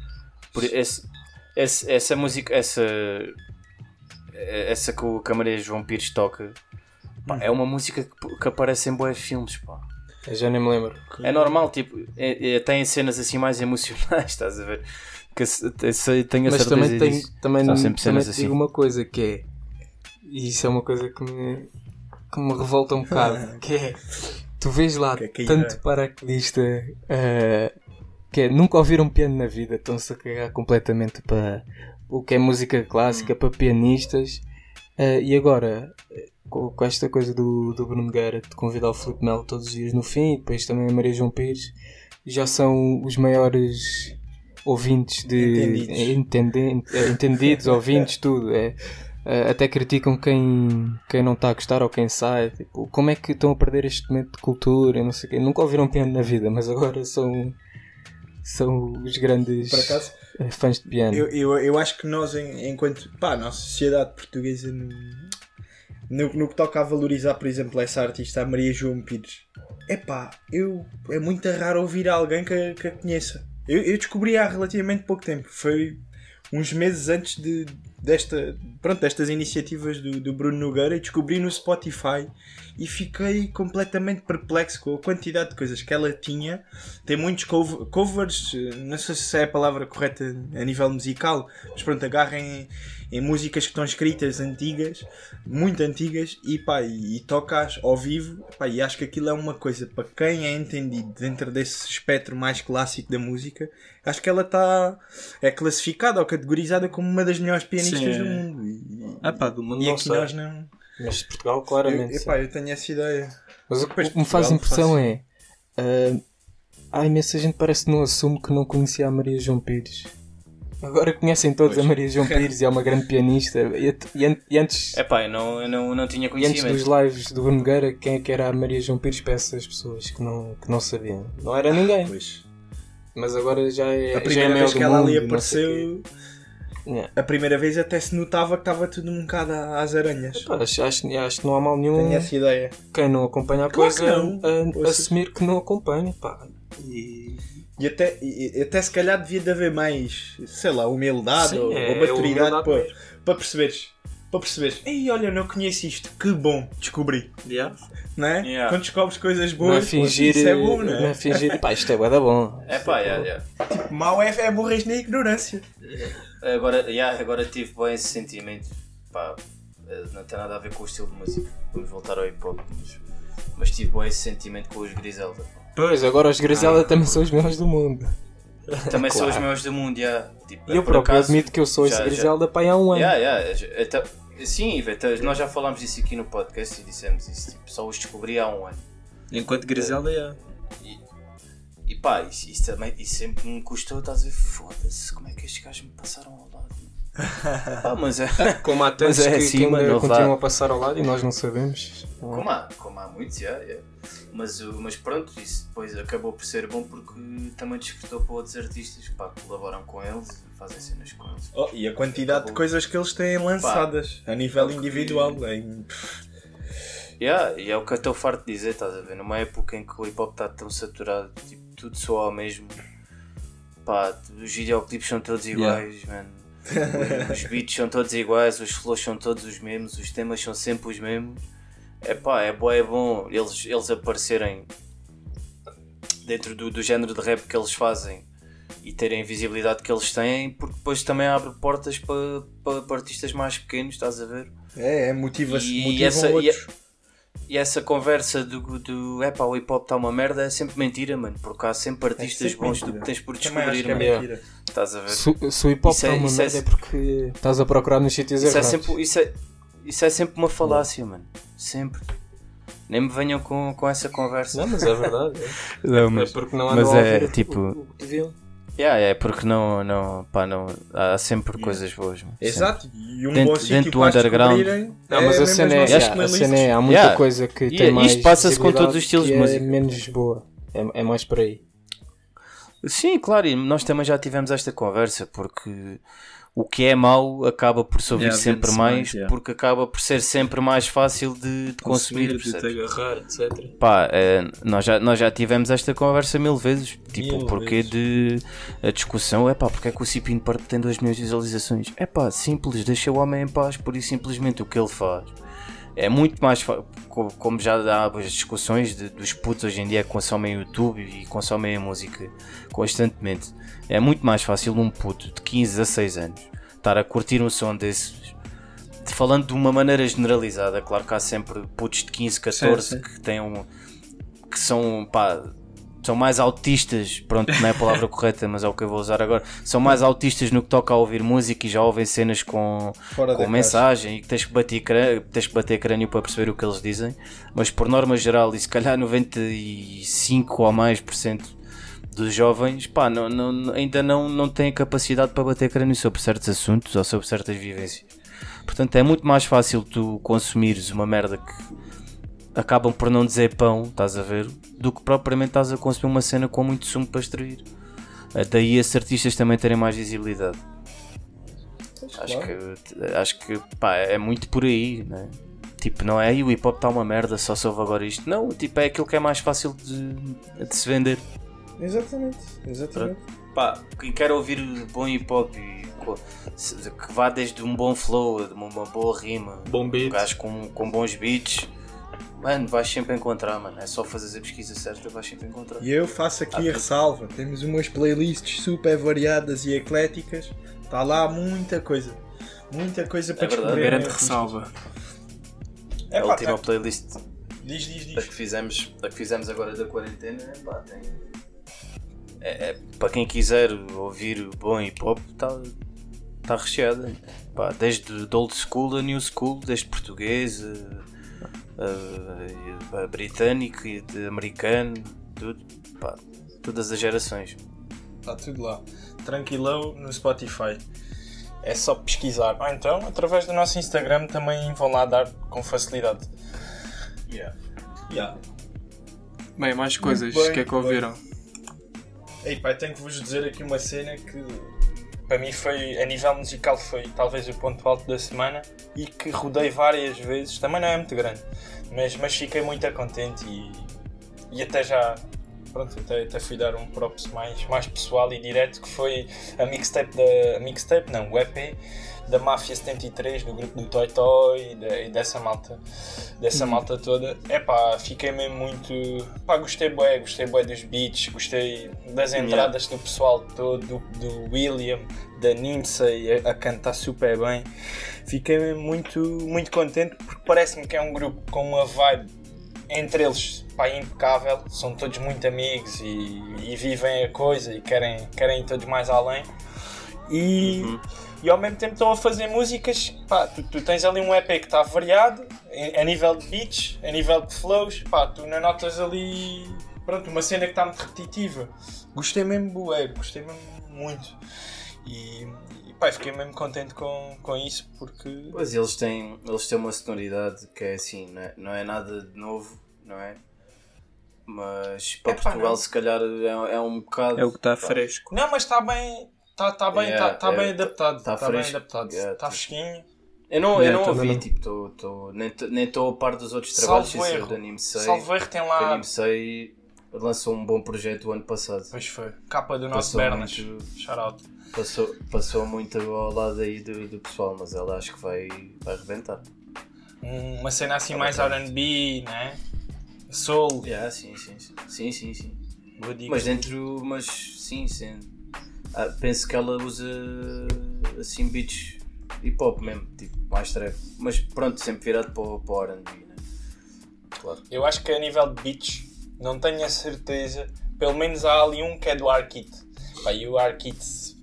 Por esse, esse- essa música, essa, essa que o Maria João Pires toca, pá, é uma música que, que aparece em boas filmes, pá. Eu já nem me lembro. É normal, tipo, é, é- tem cenas assim mais emocionais, estás a ver? Que se- tenho a Mas também, tem, disso. também, São sempre também cenas assim. digo uma coisa que é. E isso é uma coisa que me, que me revolta um bocado. que é. Tu vês lá Que é que tanto é? paraquedista eh, que é nunca ouviram piano na vida, estão-se a cagar completamente para o que é música Hum. clássica, para pianistas. Eh, e agora, com, com esta coisa do, do Bruno Guerra de convidar o Filipe Melo todos os dias no fim, e depois também a Maria João Pires, já são os maiores ouvintes de Entendidos. entende- eh, entendidos, ouvintes, tudo. É, eh, até criticam quem, quem não está a gostar ou quem sai. Tipo, como é que estão a perder este momento de cultura? e Não sei quê. Nunca ouviram piano na vida, mas agora são, são os grandes acaso, fãs de piano. eu, eu, eu acho que nós, enquanto. pá, a nossa sociedade portuguesa, no, no, que toca a valorizar, por exemplo, essa artista, a Maria João Pires, é pá, eu, é muito raro ouvir alguém que, que a conheça. Eu, eu descobri há relativamente pouco tempo, foi uns meses antes de, desta, pronto, destas iniciativas do, do Bruno Nogueira e descobri no Spotify e fiquei completamente perplexo com a quantidade de coisas que ela tinha. Tem muitos cov- covers, eh, não sei se é a palavra correta a nível musical, mas pronto, agarrem em, músicas que estão escritas antigas, muito antigas, e pá, e, e toca-as ao vivo, pá, e acho que aquilo é uma coisa para quem é entendido dentro desse espectro mais clássico da música, acho que ela está é classificada ou categorizada como uma das melhores pianistas Sim, do mundo. E, Ah pá, do mundo e aqui sei. nós não. Mas Portugal, Eu, claramente. sim. epá, eu tenho essa ideia. Mas o que me faz Portugal impressão faz- é. ah, há imensa gente que parece que não assume que não conhecia a Maria João Pires. Agora conhecem todos a Maria João Pires e é uma grande pianista. E, e e antes, É pá, eu não, eu não, não tinha e antes dos conhecimento. lives do Bruno Nogueira, quem é que era a Maria João Pires para essas pessoas que não, que não sabiam? Não era ninguém. Pois. Mas agora já é. A já é primeira vez que ela ali mundo, o apareceu. Yeah. a primeira vez até se notava que estava tudo um bocado às aranhas. Pá, acho, acho, acho que não há mal nenhum Tenho essa ideia. quem não acompanha a Claro que coisa não. a- Ouça. assumir que não acompanha. Pá. E, e até, e, até se calhar devia de haver mais, sei lá, humildade Sim, ou, é- ou maturidade é para, para perceberes. Para perceberes, ei, olha, não conheço isto, que bom, descobri. Yeah. Não é? Yeah. Quando descobres coisas Não é boas, fingir. isso é bom, não não é é? fingir. Pá, isto é bué bom. É pá, yeah, yeah. Mal é, é morres na ignorância. Agora, yeah, agora tive bem esse sentimento. Pá, Eh, Não tem nada a ver com o estilo de música. Vamos voltar ao hip hop. Mas, mas tive bom esse sentimento com os Griselda. Pois, agora os Griselda também são os melhores do mundo. Também são os meus do mundo, já. Tipo, eu por próprio acaso- admito que eu sou esse já- Griselda para aí há um ano. Yeah, yeah. Então, sim, Ivo, então, nós já falámos disso aqui no podcast e dissemos isso. Tipo, só os descobri há um ano. Enquanto Griselda é. E, e pá, isso, isso também isso sempre me custou, estás a ver? Foda-se, como é que estes gajos me passaram ao lado? Ah, mas é. Como há tantos Mas é que, assim, que ainda continuam vá. a passar ao lado e nós não sabemos. Como há, como há muitos, já, já. Mas, o- mas pronto, isso depois acabou por ser bom porque também despertou para outros artistas pá, que colaboram com eles e fazem cenas com eles. Oh, e a quantidade de Acabou. coisas que eles têm lançadas a nível individual. é em- Yeah, e é o que eu estou farto de dizer, estás a ver? Numa época em que o hip hop está tão saturado, tipo, tudo soa ao mesmo. Pá, os videoclipes são todos iguais, mano. Os beats são todos iguais, os flows são todos os mesmos, os temas são sempre os mesmos. É pá, é bom, é bom eles, eles aparecerem dentro do, do género de rap que eles fazem e terem a visibilidade que eles têm, porque depois também abre portas para, para, para artistas mais pequenos, estás a ver? É, é motiva E motivam essa- e outros. E essa conversa do, do epá, o hip hop está uma merda é sempre mentira, mano. Porque há sempre artistas sempre bons mentira. que tens por acho descobrir, que é mano. mentira. Estás a ver? Se, se o hip hop Isso é- está uma é- merda é porque estás a procurar nos sítios Isso é, errados. sempre, isso, é, isso é sempre uma falácia, mano. Sempre. Nem me venham com, com essa conversa. Não, mas é verdade. é. Não, É mas, porque não mas andam a é, tipo- o, o que deviam. Yeah, é porque não, não, pá, não, há sempre coisas boas. mano. Sempre. Exato, e um Dentro- bom sítio dentro do underground. descobrirem Não, mas a mesmo cena, é, nossas a cena é, há muita Yeah. coisa que tem isto mais passa-se com todos os estilos de que música. É menos boa. É, é mais por aí. Sim, claro, e nós também já tivemos esta conversa, porque o que é mau acaba por se ouvir Yeah, sempre mais, mais, porque acaba por ser sempre mais fácil de, de consumir. de te percebes? agarrar, etc. Pá, eh, nós, já, nós já tivemos esta conversa mil vezes. Tipo, Mil porque vezes. de a discussão é pá, porque é que o Cipino Park tem 2 milhões de visualizações? É pá, simples, deixa o homem em paz, por isso simplesmente o que ele faz. É muito mais como já há as discussões de- dos putos hoje em dia que consomem YouTube e consomem a música constantemente. É muito mais fácil um puto de 15 a 6 anos estar a curtir um som desses falando de uma maneira generalizada, claro que há sempre putos de 15, 14 Sim, sim. que têm um, que são pá, são mais autistas, pronto, não é a palavra correta, mas é o que eu vou usar agora. São mais autistas no que toca a ouvir música e já ouvem cenas com, Fora com mensagem e que tens que, bater crânio, tens que bater crânio para perceber o que eles dizem. Mas por norma geral, e se calhar 95 ou mais por cento dos jovens pá, não, não- ainda não, não têm capacidade para bater crânio sobre certos assuntos ou sobre certas vivências. Portanto, é muito mais fácil tu consumires uma merda que acabam por não dizer pão, estás a ver, do que propriamente estás a consumir uma cena com muito sumo para extrair. Eh, Daí esses artistas também terem mais visibilidade. Acho que, acho que pá, é muito por aí, né? Tipo, não é "Ei, o hip hop está uma merda, só soube agora isto. Não, tipo, é aquilo que é mais fácil de, de se vender. Exatamente, exatamente. Pá, quem quer ouvir bom hip hop e que vá desde um bom flow, de uma, boa rima, Bom um beat. gajo com, com bons beats, mano, vais sempre encontrar, mano. É só fazer a pesquisa certa, vais sempre encontrar. E eu faço aqui a ressalva: temos umas playlists super variadas e ecléticas, está lá muita coisa. Muita coisa para É verdade, descobrir. Grande né? ressalva. É, a pá, última tá- playlist Diz, diz, da diz. que fizemos, da que fizemos agora da quarentena, é pá, tem. É, é, para quem quiser ouvir bom hip hop, está tá recheada. Pá, desde de old school a new school, desde português, a, a- a britânico e de americano, tudo. Pá, todas as gerações. Está tudo lá. Tranquilão no Spotify. É só pesquisar. Ou então, através do nosso Instagram também vão lá dar com facilidade. Yeah. Yeah. Bem, mais coisas. bem, O que é que ouviram? Ei pai, tenho que vos dizer aqui uma cena que para mim foi, a nível musical, foi talvez o ponto alto da semana e que rodei várias vezes. Também não é muito grande, mas, mas fiquei muito contente e, e até já pronto, até, até fui dar um props mais, mais pessoal e direto que foi a mixtape da. a mixtape, não, o EP da Máfia 73, do grupo do Toy Toy e, e dessa malta, dessa malta toda. É pá, fiquei mesmo muito. pá, gostei bué, gostei bué dos beats, gostei das entradas do pessoal todo, do, do William, da Lindsay a, a cantar super bem. Fiquei mesmo muito, muito contente porque parece-me que é um grupo com uma vibe entre eles pá, impecável, são todos muito amigos e, e vivem a coisa e querem, querem ir todos mais além. E, e ao mesmo tempo estão a fazer músicas. Pá, tu, tu tens ali um EP que está variado em- a nível de beats, a nível de flows. Pá, tu não notas ali pronto, uma cena que está muito repetitiva. Gostei mesmo bué, gostei mesmo muito. E, e pá, fiquei mesmo contente com, com isso porque. Pois eles têm, eles têm uma sonoridade que é assim, não é, não é nada de novo, não é? Mas para Epá, Portugal não. se calhar é, é um bocado. É o que está fresco. Não, mas está bem. Está tá bem, Yeah, tá, tá yeah, bem adaptado. tá Está bem fresco. adaptado. Está Yeah, tipo- fresquinho. Eu não, eu não ouvi, não. tipo, tô, tô, nem tô- nem estou a par dos outros Salvo trabalhos, erro. é da Nimsei. Salvo erro tem que a lá. Nimsei lançou um bom projeto o ano passado. Pois foi. Capa do nosso Bernas. muito- Shout out. Passou, passou muito ao lado aí do, do pessoal, mas ela acho que vai, vai arrebentar. Um- Uma cena assim Tá mais. RB, né? Soul. Yeah, sim, sim, sim. Sim, sim, sim. Boa dica. Mas dentro, mas sim, sim. Ah, penso que ela usa assim beats hip hop mesmo, tipo mais trap. Mas pronto, sempre virado para, o- para RB, né? Claro. Eu acho que a nível de beats, não tenho a certeza. Pelo menos há ali um que é do Arkit. Pá, e o Arkit,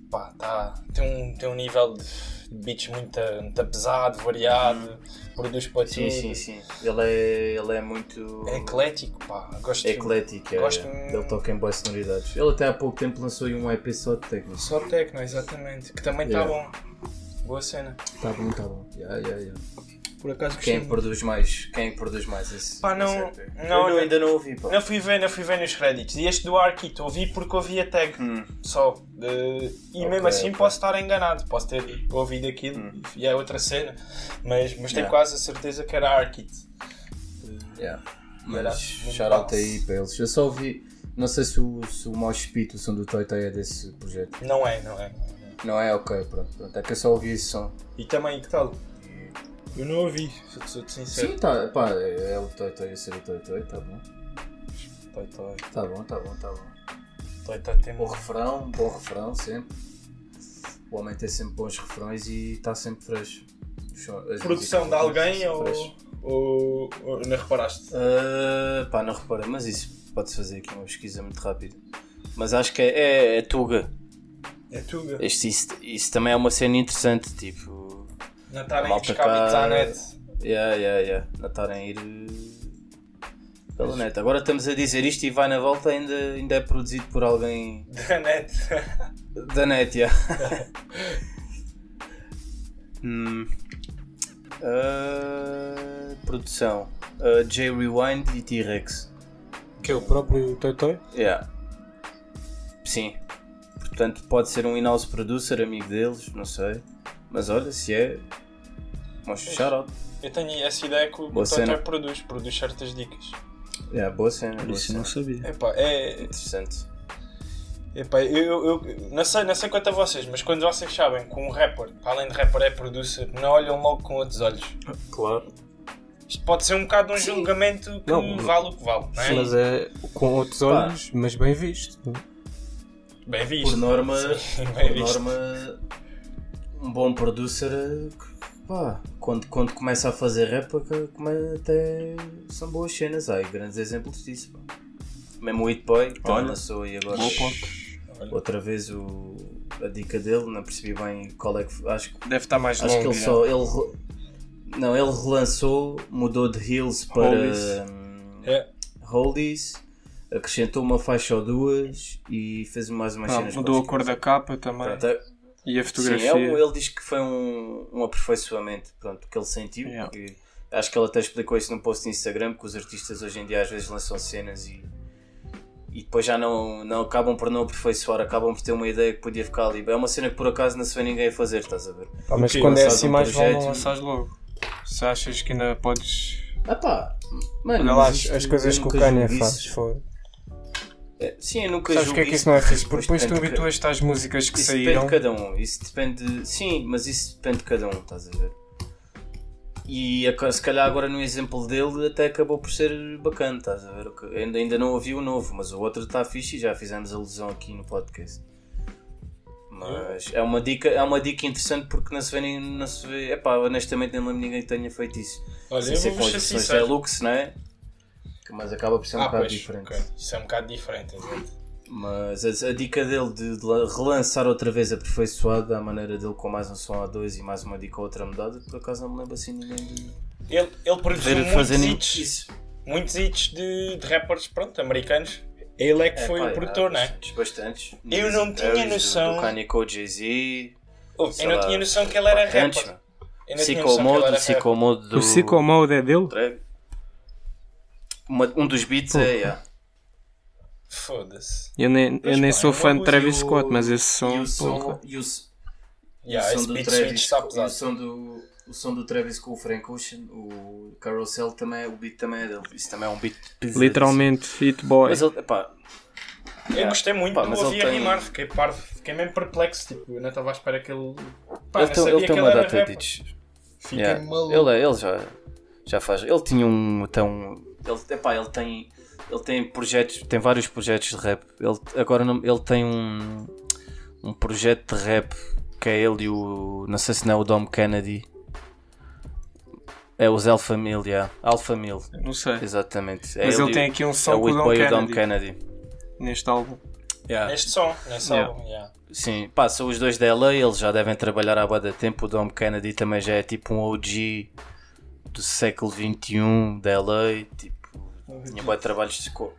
pá, tá, tem, um, tem um nível de beats muito, muito pesado, variado, produz para Sim, tudo. sim, sim. Ele é, ele é muito É eclético, pá. Gosto eclético. É, Gosto- Ele toca em boas sonoridades. Ele até há pouco tempo lançou um EP só de técnico. Só techno, exatamente. Que também está Yeah. bom. Boa cena. Tá bom, tá bom. Yeah, yeah, yeah. Por acaso Quem gostei. produz mais? Quem produz mais esse? Pá, não- esse não, Eu não- ainda não ouvi, pá. Não fui ver, não fui ver nos créditos. E este do Arkit ouvi porque ouvi a tag Hum. só. De- E Ok, mesmo assim ok. posso estar enganado. Posso ter ouvido aquilo e é outra cena. Mas, mas tenho Yeah. quase a certeza que era Arkit. Yeah. Mas shout aí para eles. Eu só ouvi. Não sei se o, se o Mosh Pit, o som do Toy Toy é desse projeto. Não é, não é. Não é? Ok, pronto. pronto. É que eu só ouvi esse som. E também, que tal? Eu não ouvi, sou- sincero. Sim, tá. Pá, é, é o Toy Toy a ser o Toy Toy, tá bom. Toi, toi. Tá bom, tá bom, tá bom. Toi, toi, tem Bom refrão, bom refrão sempre. O homem tem sempre bons refrões e está sempre fresco. As Produção de alguém ou, ou, ou não reparaste? Ah, pá, não repara, mas isso pode-se fazer aqui uma pesquisa muito rápida. Mas acho que é, é, é Tuga. É Tuga. Este, isso, isso também é uma cena interessante, tipo. Não estarem a malta buscar à net. Yeah, yeah, yeah. Não estarem a ir eh, pela net. Agora estamos a dizer isto e vai na volta ainda, ainda é produzido por alguém Da net. da net, yeah. Hum. Ah, produção. Ah, J Rewind e T-Rex. Que é o próprio Toy Toy? Yeah. Sim. Portanto, pode ser um in-house producer, amigo deles, não sei. Mas olha, se é. Mostra shout out. Eu tenho essa ideia que o Boa produz, produz certas dicas. Yeah, boa cena, boa cena. sabia. Epá, é, Interessante. epá, eu, eu, eu não, sei, não sei quanto a vocês, mas quando vocês sabem que um rapper, além de rapper, é producer, não olham logo com outros olhos. Claro. Isto pode ser um bocado um julgamento que Não, vale o que vale, não é? Mas é com outros olhos, mas bem visto. Bem visto. Por norma, Sim, bem por visto. norma um bom producer pá, quando, quando começa a fazer rap que- come- até são boas cenas, há grandes exemplos disso. Pá. Mesmo o Hit Boy, que Olha, lançou aí agora outra vez o, a dica dele, não percebi bem qual é que. Acho, que- Deve estar mais acho que longo. ele já. só. Ele, não, ele relançou, mudou de Hills para Holdies. hum, É. Acrescentou uma faixa ou duas e fez mais umas Ah, cenas. mudou a cor da capa também. Pronto, é- E a Sim, fotografia. é um- ele diz que foi um, um aperfeiçoamento pronto, que ele sentiu. Yeah. que- acho que ele até explicou isso num post no Instagram, que os artistas hoje em dia às vezes lançam cenas e, e depois já não, não acabam por não aperfeiçoar, acabam por ter uma ideia que podia ficar ali. É uma cena que por acaso não se vê ninguém a fazer, estás a ver? Pá, mas quando é assim, um mais vale projeto não e- lançar. Lançares logo. Se achas que ainda podes. Ah pá, mano, Olha lá as, as coisas que o Kanye faz. Foi. É, sim, eu nunca Sabes porque é que isso não é fixe? Porque depois tu habituas-te às músicas que Isso saíram. depende de cada um. Isso depende. Sim, mas isso depende de cada um, estás a ver? E se calhar agora no exemplo dele até acabou por ser bacana, estás a ver? O que- Ainda, ainda não ouvi o novo, mas o outro está fixe e já fizemos alusão aqui no podcast. Mas é uma dica, é uma dica interessante porque não se vê nem. Não se vê, epá, honestamente nem lembro ninguém que tenha feito isso. Olha, Sem eu ser vou com. Deluxe, não é? Mas acaba por ser um Ah, bocado pois, diferente. ok. Isso é um bocado diferente, exato. Mas a, a dica dele de, de la- relançar outra vez aperfeiçoado à maneira dele com mais um som A2 e mais uma dica ou outra mudada, por acaso não me lembro assim ninguém de Ele, ele produziu muitos hits, isso. muitos hits de, de rappers, pronto, americanos. Ele é que foi pá, o produtor, não é? bastantes, Bastantes. Eu não tinha Harris, do- noção- Do Kanye com o Jay-Z. Oh, eu não lá, tinha noção que ele era rapper. mano. Eu não tinha Sicko noção que ele Mode, era Sicko rapper. Mode do. O Sicko Mode é dele? Uma- um dos beats é. yeah. Foda-se. Eu nem, eu nem sou fã de Travis E o- Scott, mas esse E som. o som. E o, Yeah, o som do Travis, e o pesado. som do o som do Travis com o Frank Ocean, o Carousel também, o beat também é dele. Isso também é um beat pesadíssimo. Literalmente, Hit Boy. Mas ele, epá, Eu gostei muito Pá, mas o ele ouvir a tem- rimar, fiquei parvo, fiquei mesmo perplexo, tipo, eu não estava à espera que ele. Pá, ele tem, ele tem uma data de Yeah. maluco. Ele, é- ele já, já faz. Ele tinha um. Tão, ele, epá, ele tem. Ele tem projetos, tem vários projetos de rap. Ele, agora não- ele tem um, um projeto de rap que é ele e o. Não sei se não é o Dom Kennedy. É os Alpha Mil, yeah. Alpha Mil, Não sei. exatamente. É Mas ele e- tem aqui um é som o com o Dom Boy o Dom Kennedy Kennedy. neste álbum. Yeah. Neste som, nesse Yeah. álbum, yeah. Sim, pá, são os dois da LA, eles já devem trabalhar há bué de tempo. O Dom Kennedy também já é tipo um OG do século XXI da LA. Tipo, tinha bué trabalhos com,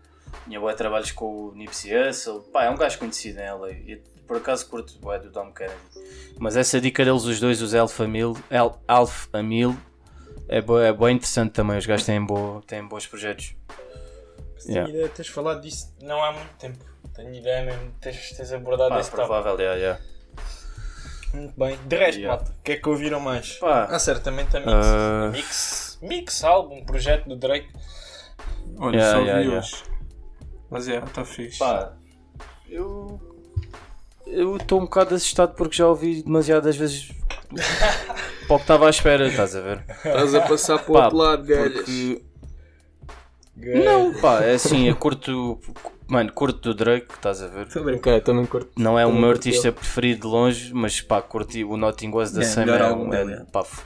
tinha bué trabalhos com o Nipsey Hussle. Pá, é um gajo conhecido em LA. E por acaso curto bué do Dom Kennedy. Mas essa dica deles, os dois, os Alpha Mil, El, Alpha Mil, é bué, é bué interessante também. Os gajos têm, bo, têm bons projetos. Tenho Yeah. ideia de teres falado disso não há muito tempo. Tenho ideia mesmo de teres, teres abordado Pá, esse provável, yeah, yeah. Muito bem. De resto, Yeah. malta, o que é que ouviram mais? Pá, Ah, certamente a Mix. Ah. Mix, Mix álbum, projeto do Drake. Olha, Yeah, só yeah, vi yeah. hoje. Mas é, está fixe. Pá, eu. Eu estou um bocado assustado porque já ouvi demasiadas vezes para o que estava à espera, estás a ver? Estás a passar para o outro lado, galhas. porque. Não, pá, é assim, eu curto. Mano, curto do Drake, estás a ver? Estou a brincar, também curto. Não é o meu artista preferido de longe, mas pá, curti o Nothing Was the É, Same. É, álbum um, dele, é, é. pá, f-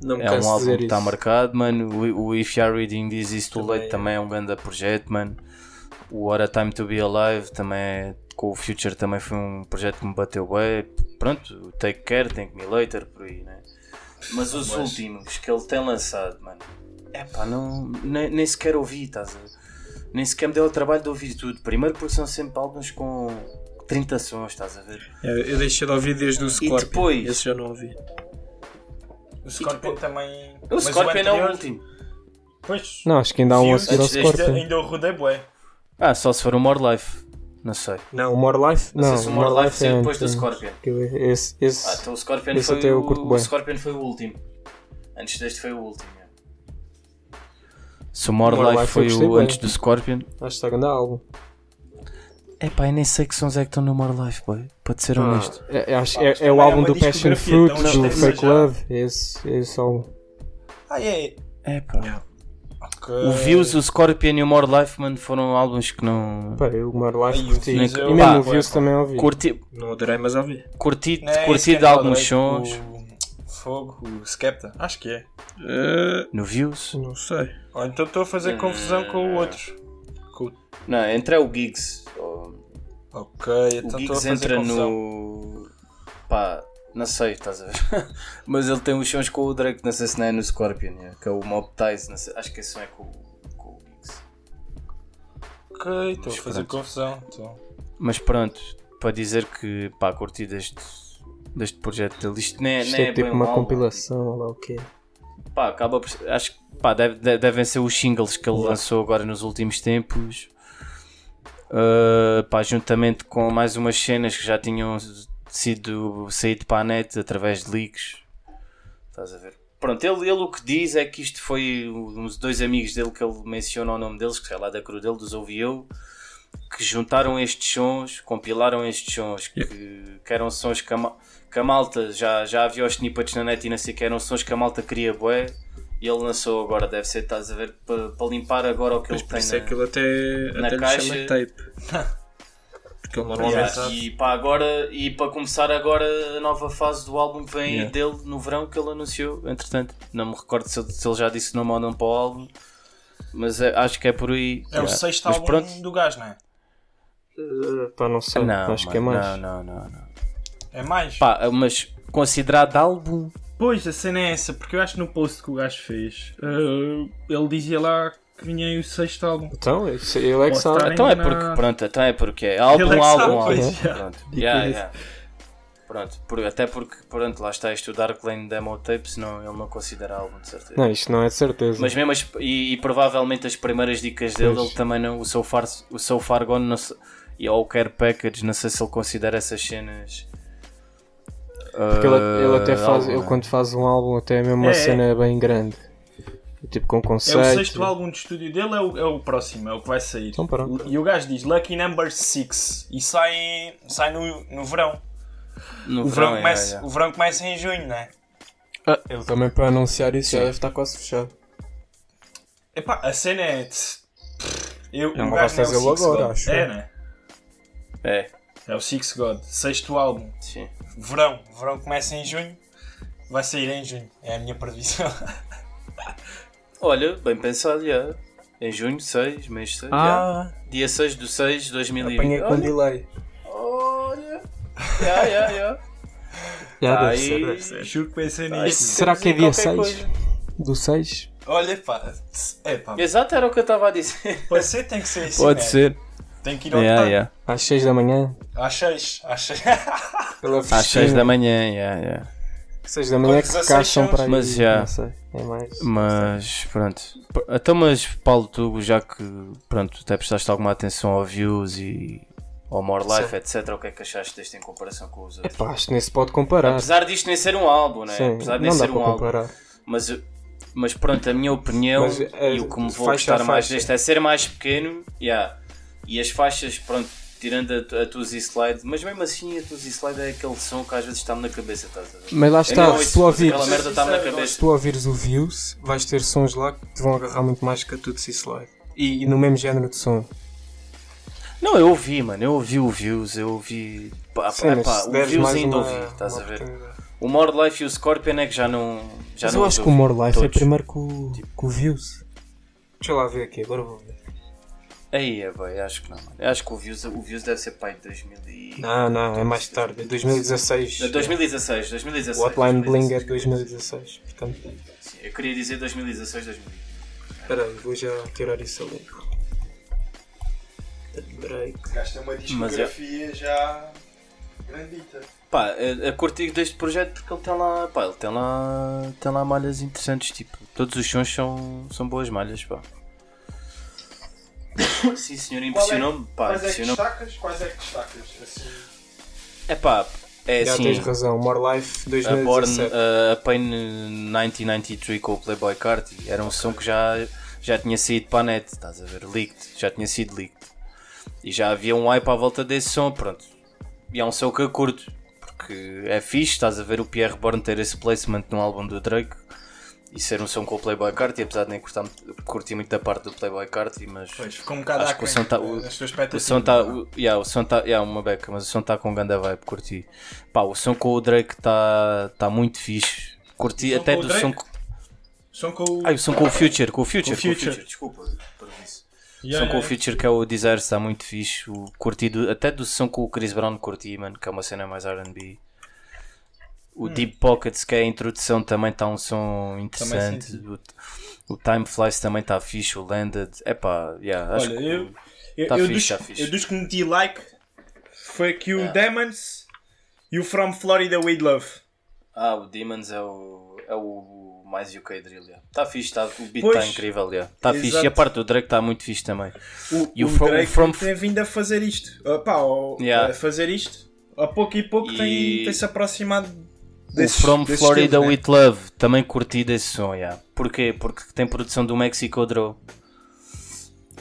Não é um álbum que está marcado, mano. O, o If You're Reading This Is Too Late também é um grande projeto, mano. O What a Time to Be Alive também é, com o Future também foi um projeto que me bateu bem. Pronto, o Take Care, Thank Me Later, por aí, né? Mas os últimos que ele tem lançado, mano, é pá, não, nem, nem sequer ouvi, estás a Nem sequer me deu o trabalho de ouvir tudo. Primeiro porque são sempre álbuns com 30 sons, estás a ver? É, Eu deixei de ouvir desde o Scorpion. depois? Esse já não ouvi. O Scorpion também. O Mas Scorpion é o último. Pois. Não, acho que ainda há um a seguir ao Scorpion. Ainda o rodei bué. Ah, só se for o More Life. Não sei. Não, o More Life? Não, Não, sei se o o More Life é saiu depois do Scorpion. eu- Esse, esse, Ah, então o Scorpion Esse foi eu o, o. Scorpion foi o último. Antes deste foi o último. É. Se o More, More Life, Life foi o bué. antes do Scorpion. acho que está grande álbum. É pá, eu nem sei que sons é que estão no More Life, boy. Para ser honesto. É, é, acho- é- é o é álbum do Passion Fruit, do Fake já. Love. Esse, esse álbum. Ah, é. É pá. Ok. O Views, o Scorpion e o More Life, mano, foram álbuns que não. Pá, eu o More Life curti. E eu- mesmo o Views também ouvi. Curti, Não adorei, mas ouvi. curti, é curti de é alguns Drake, sons. O Fogo, o Skepta. Acho que é. No Views. não sei. Ou então estou a fazer confusão com o outro. Com o- Não, entre é o Gigs. O Ok, o então estou a fazer entra confusão. no. Pá, não sei, estás a ver? Mas ele tem os sons com o Drake, não sei se não é no Scorpion, yeah, que é o Mob Ties, não sei, acho que esse som é com, o- com o Gigs. Ok, estou a fazer pronto. confusão. Então. Mas pronto, para dizer que pá, curti deste, deste projeto dele, isto nem, Isto nem é é tipo bem uma um álbum, compilação, ou lá o quê. pá, acaba por, acho que pá, deve- deve- devem ser os singles que ele lançou agora nos últimos tempos. Uh, pá, juntamente com mais umas cenas que já tinham sido saído para a net através de leaks. Estás a ver? Pronto, ele, ele o que diz é que isto foi uns dois amigos dele que ele menciona o nome deles, que é lá da crew dele, dos ouvi eu, que juntaram estes sons, compilaram estes sons, que, que eram sons que que a malta já, já havia os snippets na net e não sei o que, eram sons que a malta queria bué. E ele lançou agora, deve ser, estás a ver, para pa limpar agora o que Mas ele tem isso é que ele até, na até lhe caixa. chama tape. Porque ele normalmente Yeah, e para agora e para começar agora a nova fase do álbum que vem Yeah. dele no verão que ele anunciou, entretanto, não me recordo se ele, se ele já disse não mandam para o álbum, mas é- acho que é por aí. É o sexto Mas álbum pronto. do gajo, não é? Uh, pá, não sei. Não, Acho que é mano, mais. Não, não, não, não. É mais? Pá, mas considerado álbum, Pois, a cena é essa, porque eu acho que no post que o gajo fez, eh, ele dizia lá que vinha aí o sexto álbum. Então, ele é que sabe. então é porque pronto, então é porque é álbum, é álbum, álbum. Pronto. Yeah, yeah. Pronto, por- até porque pronto, lá está isto o Dark Lane Demo Tape, senão ele não considera álbum de certeza. Não, isto não é de certeza. Mas mesmo as, e, e provavelmente as primeiras dicas dele, Pois. ele também não, o So Far, o so far Gone não e ou o Care Package, não sei se ele considera essas cenas. Porque ele, ele até faz, álbum, ele quando faz um álbum até é mesmo uma É, é. cena bem grande. Tipo com É conceito. o sexto álbum de estúdio dele, é o, é o próximo, é o que vai sair. Então pronto. E o gajo diz Lucky Number 6 e sai, sai no, no verão. No O verão, é, começa, é, é. o verão começa em junho, não é? Ah, ele também para anunciar isso já deve estar quase fechado. Epá, a cena é. Eu, Não o gajo não é o Six agora, God. acho É, né? É, É o Six God, sexto álbum. sim. Verão. O verão começa em junho. Vai sair em junho. É a minha previsão. Olha, bem pensado, já. Em junho 6, mês 6. Ah, Dia 6 do 6 de 2020. apanhei com Olha, delay. olha. Já, já, já. Já Tá deve aí. ser, deve ser. Juro que pensei Aí nisso. Será que é dia qualquer 6? coisa. Do 6? Olha, pá. É, pá. Exato, era o que eu estava a dizer. Pode ser, tem que ser assim. Pode né? ser. Tem que ir ao Yeah, yeah, yeah. Às 6 da manhã? Às 6. Às 6. Pela Às 6 da manhã, yeah, yeah. 6 da manhã Com que 16 caixam para aí. Mas já. Não sei. É mais. Mas pronto. P- Então, mas Paulo, tu já que pronto, até prestaste alguma atenção ao views e ao More Life, etc. O que é que achaste deste em comparação com os outros? Epá, acho que nem se pode comparar. Apesar disto nem ser um álbum, né? Sim, Apesar de nem não dá ser um álbum. comparar. Mas, mas pronto, a minha opinião Mas, é, e o que me vou faixa a gostar mais deste é ser mais pequeno. Yeah. E as faixas, pronto, tirando a, a Tuzi Slide, mas mesmo assim a Tuzi Slide é aquele som que às vezes está-me na cabeça, estás a ver? Mas lá está, não se tu ouvires, Aquela merda está-me na se cabeça. tu ouvires o Views, vais ter sons lá que te vão agarrar muito mais que a Tutsi Slide. E, e no mesmo género de som. Não, eu ouvi, mano, eu ouvi o Views, eu ouvi. Pá, Sim, pá, mas pá, se o Views ainda uma- ouvi, estás a ver? O More Life e o Scorpion é que já não. Já Mas não eu acho que o More Life é todos. primeiro que o, que o Views. Deixa eu lá ver aqui, agora vou ver. Aí é, bem, acho que não. Eu acho que o Views, o Views deve ser pai de 2000 e... Não, não, é mais tarde, é 2016. Não, 2016, 2016. O Hotline Bling é 2016. 2016. Portanto, Sim, eu queria dizer 2016, 2020. espera aí, vou já tirar isso ali. Break. Gasta uma discografia já. grandita. Pá, a, a curtir deste projeto porque ele tem lá, pá, ele tem lá, tem lá malhas interessantes, tipo, todos os sons são, são boas malhas, pá. Sim senhor, impressionou-me, pá, Quais é que impressionou-me. destacas? Quais é que destacas? Assim. É pá, é Já assim, tens razão, More Life a Born, 2017. a, a Pain 1993 com o Playboy Carti era um som que já, já tinha saído para a net, estás a ver, leaked, já tinha sido leaked. E já havia um hype à volta desse som, pronto. E é um som que eu curto, porque é fixe, estás a ver o Pierre Bourne ter esse placement no álbum do Drake e ser um som com o Playboy Carti, apesar de nem curtir muito da parte do Playboy Carti, mas Pois, ficou um bocado Acho que o som tá- o- o som está. é? Yeah, o som tá, yeah, uma beca, mas o som está com ganda vibe, curti. Pá, o som com o Drake está tá muito fixe. Curti até do Drake? som. Som com o. Ai, o som com o Future, com o Future, Com com o Future. Desculpa, por isso. Yeah, som com o. Future que é o Desire está muito fixe. O curti do- até do som com o Chris Brown curti, mano, que é uma cena mais RB. O Hum. Deep Pockets, que é a introdução, também está um som interessante. O, o Time Flies também está fixe. O Landed, é pá, yeah, acho Olha, que. eu, eu, tá eu fixe, dos, tá fixe. eu dos que meti like foi aqui o Demons e o From Florida with Love. Ah, o Demons é o, é o mais UK drill, yeah. Está fixe, tá, o beat está incrível, yeah. Está fixe. E a parte do Drake está muito fixe também. O, E o o From- Drake From- tem vindo a fazer isto. Ah, pá, Yeah. a fazer isto. A pouco e pouco E- tem, tem se aproximado desses, o From Florida né? with Love, também curti desse som, yeah. Porquê? Porque tem produção do Mexico Draw.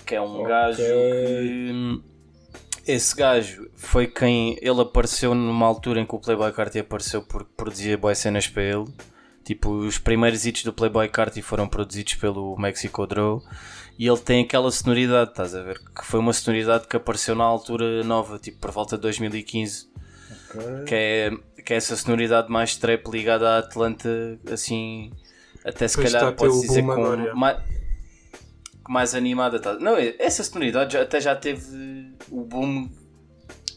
Que é um Ok. gajo que... esse gajo foi quem. Ele apareceu numa altura em que o Playboy Carti apareceu porque produzia boas cenas para ele. Tipo, os primeiros hits do Playboy Carti foram produzidos pelo Mexico Draw. E ele tem aquela sonoridade, estás a ver? Que foi uma sonoridade que apareceu na altura nova, tipo por volta de 2015. Que, é, que é essa sonoridade mais trap ligada à Atlanta, assim. Até se Pois calhar o dizer com. agora, é. mais, mais animada. Tá? Não, essa sonoridade já- até já teve o boom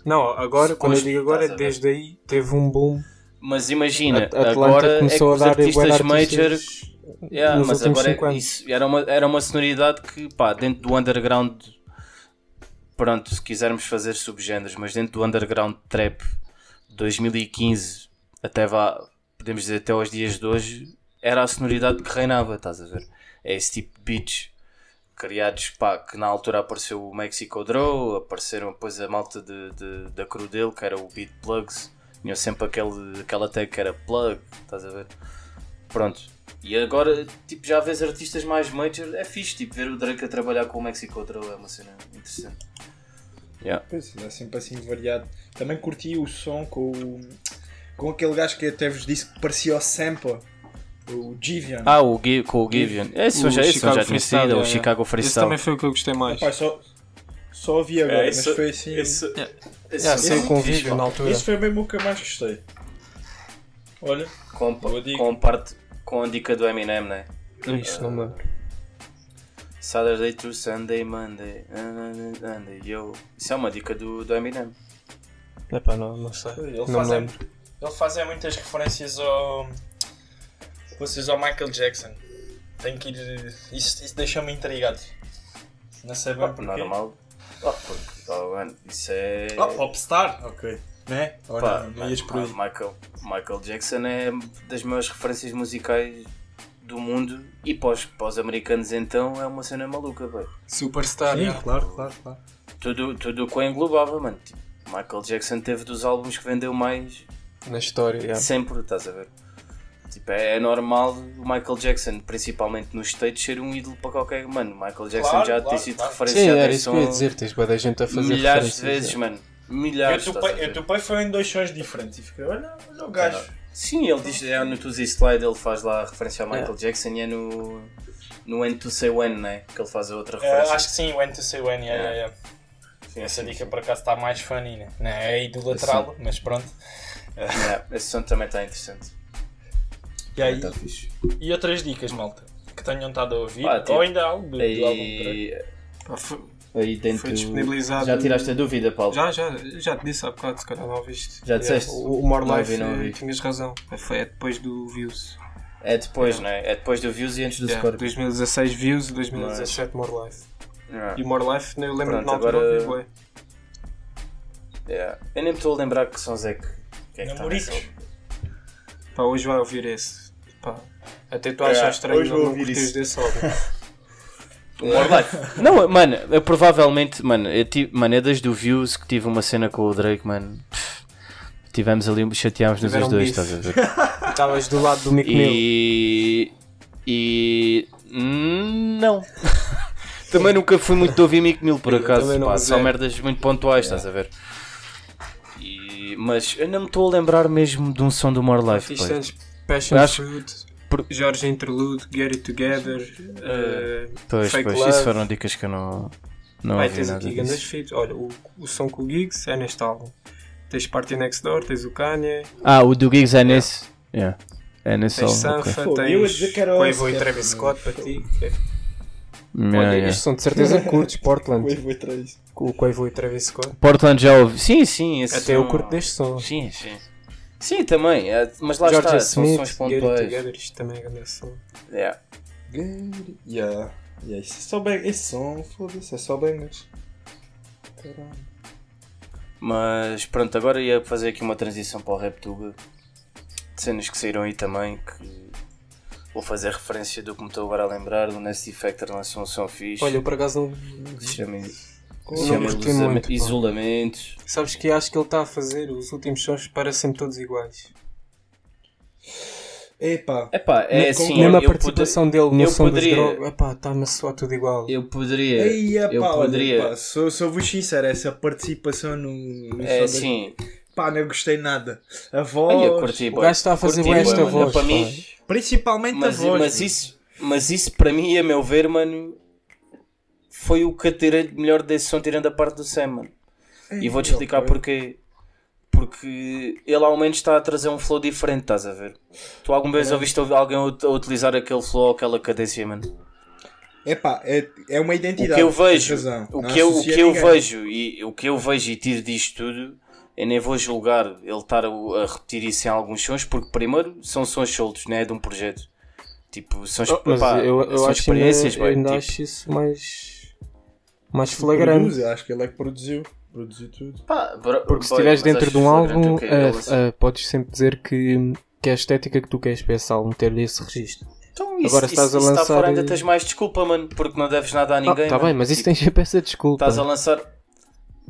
Não, agora, quando eu digo agora, desde aí teve um boom. Mas imagina, A- Atlanta agora é que começou os a dar bué artistas major. artistas Yeah, mas agora é- isso era uma, era uma sonoridade que, pá, dentro do underground. Pronto, se quisermos fazer subgéneros, mas dentro do underground trap 2015 até vá, podemos dizer até aos dias de hoje, era a sonoridade que reinava, estás a ver? É esse tipo de beats criados, pá, que na altura apareceu o Mexico Draw, apareceram depois a malta de, de- da crew dele, que era o Beat Plugs, tinha sempre aquele, aquela tag que era plug, estás a ver? Pronto. E agora, tipo, já vês artistas mais major, é fixe, tipo, ver o Drake a trabalhar com o Mexico Draw é uma cena interessante. Yeah. Pois, é sempre assim variado. Também curti o som com o, com aquele gajo que até vos disse que parecia o Sampa, o Givian. Ah, o Gi- com o Givian. Esse eu já, esse já tinha Freestyle, sido, o é, é. Chicago Esse Freestyle. também foi o que eu gostei mais. Rapaz, só, só ouvi agora, É, mas esse- foi assim. esse- esse- sei esse- com o fixe, vídeo pá. na altura. Esse foi mesmo o que eu mais gostei. Olha, Com, com parte com a dica do Eminem, né? Isso, não me lembro. Saturday to Sunday, Monday, Monday, yo. Isso é uma dica do, do Eminem. Epá, não, não sei. Ele Não faz, lembro. ele faz é muitas referências ao. Vocês ao Michael Jackson. Tem que ir. Isso, isso deixa-me intrigado. Não sei bem porquê. Normal. Oh, porque, oh, mano, isso é. Oh, Popstar, ok. Né? Ora, Pá, não ias por aí. Michael, Michael Jackson é das maiores referências musicais do mundo e para os, para os americanos então é uma cena maluca, velho. Superstar, sim, yeah. claro, claro, claro. Tudo, tudo o que o englobava, mano. Tipo, Michael Jackson teve dos álbuns que vendeu mais na história. yeah. sempre, estás a ver? Tipo, é, é normal o Michael Jackson, principalmente nos States, ser um ídolo para qualquer. Mano, Michael Jackson Claro, já claro, tem sido claro. Sim, referenciado era em isso que eu ia dizer. Tens boa da gente a fazer milhares de vezes, yeah. mano. Milhares. Eu topei, eu topei foi em dois sons diferentes e fiquei, olha, olha o gajo. Sim, ele diz, é no Tuesday Slide ele faz lá a referência ao Michael Jackson e é no, no When to Say When, né? Que ele faz a outra Eh, referência. acho que sim, when to say when, yeah, Yeah. yeah, yeah. Sim, Essa sim, dica por acaso está mais funny, né? Não é idolatrá-lo, mas pronto. Yeah, esse som também está interessante. E, aí, Está fixe. e outras dicas, malta, que tenham estado a ouvir, Pá, tipo, ou ainda algo do, do álbum. Aí, Pá, foi- aí dentro. Foi disponibilizado- Já tiraste a dúvida, Paulo? Já, já, já te disse há bocado, se calhar não ouviste. Já disseste? O, o More Não Life, não ouvi. eh, tinhas razão. Foi é depois do Views. É depois, não é? É depois do Views e antes do Yeah, Scorpio. 2016 Views e 2017 More Life. Yeah. E More Life, eu lembro Pronto, na altura agora- ouvi bué. Yeah. Eu nem me estou a lembrar que sons é que. que é que Namoricos. álbum. Pá, hoje vai ouvir esse. Pá, até tu achas estranho hoje não vou não ouvir isso. desse álbum. O More Life. Não, mano, eu provavelmente, mano, eu tive, mano, é desde o Views que tive uma cena com o Drake, mano. Pff, Tivemos ali, chateámos nos Tiveram os dois, estás a ver? Estavas do lado do Mick Mill. E. E. Não. também nunca fui muito de ouvir Mick Mill por acaso. Pá, só é. merdas muito pontuais, estás a ver? E- mas eu não me estou a lembrar mesmo de um som do More Life. Acho- Fruit, por- Jorge Interlude, Get It Together, eh, Pois, Fake pois, Love. isso foram dicas que eu não, não Vai, ouvi tens nada aqui grandes feats. Olha, o, o som com o Giggs é neste álbum. Tens Party Next Door, tens o Kanye, Ah, o do Gigs é nesse. Yeah. É nesse tens álbum. Sanfa, eu ia tens dizer que era Quavo e. Travis Scott para ti. Yeah, Olha, yeah. estes são de certeza curtos, Portland. Vou atrás. Com o Quavo e Travis Scott. Portland já ouvi. Sim, sim. Esse Até eu som- curto deste som. Sim, sim. Sim, também. é, mas lá Georgia está, são Smith, sons Get It pontuais. Isto também é grande som. Yeah. Yeah. Yeah, isso é só bem. Esse som, foda-se, é só bangers. Caralho. Mas pronto, agora ia fazer aqui uma transição para o RapTube. De cenas que saíram aí também. Que vou fazer referência do que me estou agora a lembrar. Do Nasty Factor lançou um som fixe. Olha, eu por acaso não. Chama, pá. Isolamento. Sabes que acho que ele está a fazer os últimos sons parecem todos iguais. Epá, Epá, é Não, assim. Mesmo a eu participação dele no eu som poderia- dos drogas. Epá, está-me a soar tudo igual. Eu poderia. Ei, epá, eu poderia. pá, sou, sou-vos sincero, essa participação no, no É som assim. das- Pá, não gostei nada. A voz, Olha, curti, O gajo está a fazer Curti, esta mano. voz. Para mim, principalmente mas, a voz. mas, isso, mas isso para mim, a meu ver, mano, foi o que eu tirei de melhor desse som, tirando a parte do Sam, mano. E vou-te explicar ok. porquê. Porque ele ao menos está a trazer um flow diferente, estás a ver? Tu alguma vez ouviste alguém a ut- a utilizar aquele flow ou aquela cadência, mano? Epá, é, é uma O identidade. que eu tens vejo, razão. o que eu, o que eu vejo e o que eu vejo e tiro disto tudo, eu nem vou julgar ele estar a, a repetir isso em alguns sons, porque primeiro são sons soltos, não é de um projeto. Tipo, são, Oh, pá, eu, eu são acho que ainda, experiências, eu ainda tipo, acho isso mais, mais flagrante. Produz, acho que ele é que produziu. Produziu tudo. pá, bro- Porque se estiveres mas dentro de um álbum, é eh, assim. eh, podes sempre dizer que, que é a estética que tu queres para esse álbum, ter esse registro. Então, isso, Agora isso, estás a isso está lançar fora, ainda e- tens mais desculpa, mano, porque não deves nada a ninguém. Está bem, mas isso Tipo, tem sempre essa desculpa. Estás a lançar.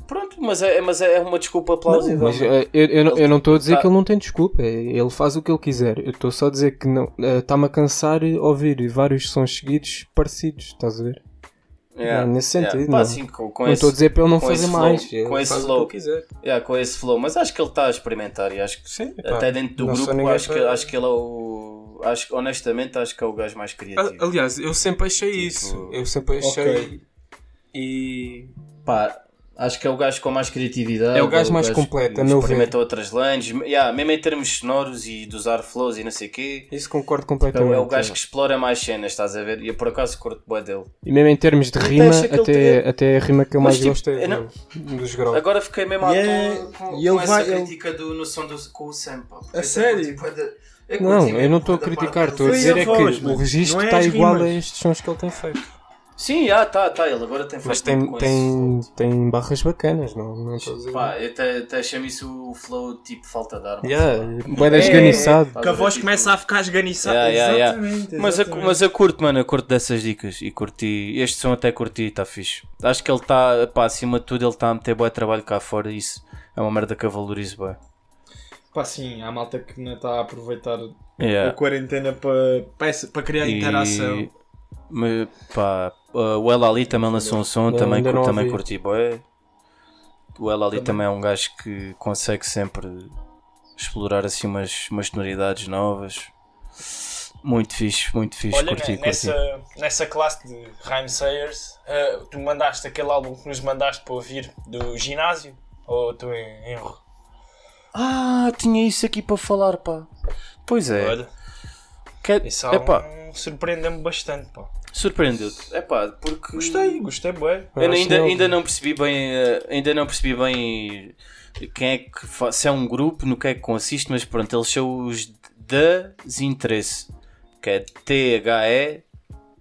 Pronto, mas é, mas é uma desculpa Não, plausível. mas mano. eh, eu, eu, não- eu não estou a dizer Tá. que ele não tem desculpa, ele faz o que ele quiser. Eu estou só a dizer que não eh, está-me a cansar ouvir vários sons seguidos parecidos, estás a ver? Yeah, é nesse yeah. sentido, Pá, não. assim, com, com não estou a dizer para ele não fazer flow, mais. com esse faz flow. Yeah, com esse flow, mas acho que ele está a experimentar e acho que Sim, até dentro do grupo acho que, acho que ele é o. Acho, honestamente acho que é o gajo mais criativo. Aliás, eu sempre achei Tipo, isso. Eu sempre achei. ok. E. Pá, acho que é o gajo com mais criatividade. É o gajo mais completo, que a meu experimenta outras lands, yeah, mesmo em termos sonoros e de usar flows e não sei o quê. Isso concordo É, completamente. o- é o gajo que explora mais cenas, estás a ver? E eu por acaso curto bué dele. E mesmo em termos de Até rima, ele até, até a rima que eu Mas, mais tipo, gosto é eu não- do- dos grogos. Agora fiquei mesmo à E é- toa com, e ele com vai- essa ele- crítica do, no som do, com o Sam. pá. A sério? Tipo, é de- é Não, eu não estou a criticar, estou a dizer é que o registro é está igual a estes sons que ele tem feito. Sim, ah, tá, tá. Ele agora tem Mas tem, tem, esse tem barras bacanas, não, não estou a dizer. flow. Pá, eu até, até chamo isso o flow tipo falta de ar. Yeah, bué da esganiçado. Estás Que a voz tipo- começa a ficar esganiçada. Yeah, yeah, yeah. Exatamente, Mas, eu, exatamente. mas eu curto, mano, eu curto dessas dicas e curti. Este som até curti, está fixe. Acho que ele está, pá, acima de tudo, ele está a meter bom trabalho cá fora e isso é uma merda que eu valorizo bem. Pá, sim, há malta que não está a aproveitar a Yeah. quarentena para, criar interação. E, me- pá, uh, o El Ali também lançou um som, Não, também, também curti bué. O El Ali também. é um gajo que consegue sempre explorar assim umas, umas sonoridades novas. Muito fixe, muito fixe, Olha, curti, ne- curti. nessa, nessa classe de Rhyme Sayers, eh, tu mandaste aquele álbum que nos mandaste para ouvir do ginásio? Ou estou em erro? Ah, tinha isso aqui para falar, pá. Pois é. Olha, Que, esse álbum surpreendeu-me bastante, pá. Surpreendeu-te. Epá, porque Gostei, gostei bué. Eu ainda, ainda não percebi bem, eh, ainda não percebi bem quem é que fa- se é um grupo, no que é que consiste, mas pronto, eles são os Desinteresse, que é T-H-E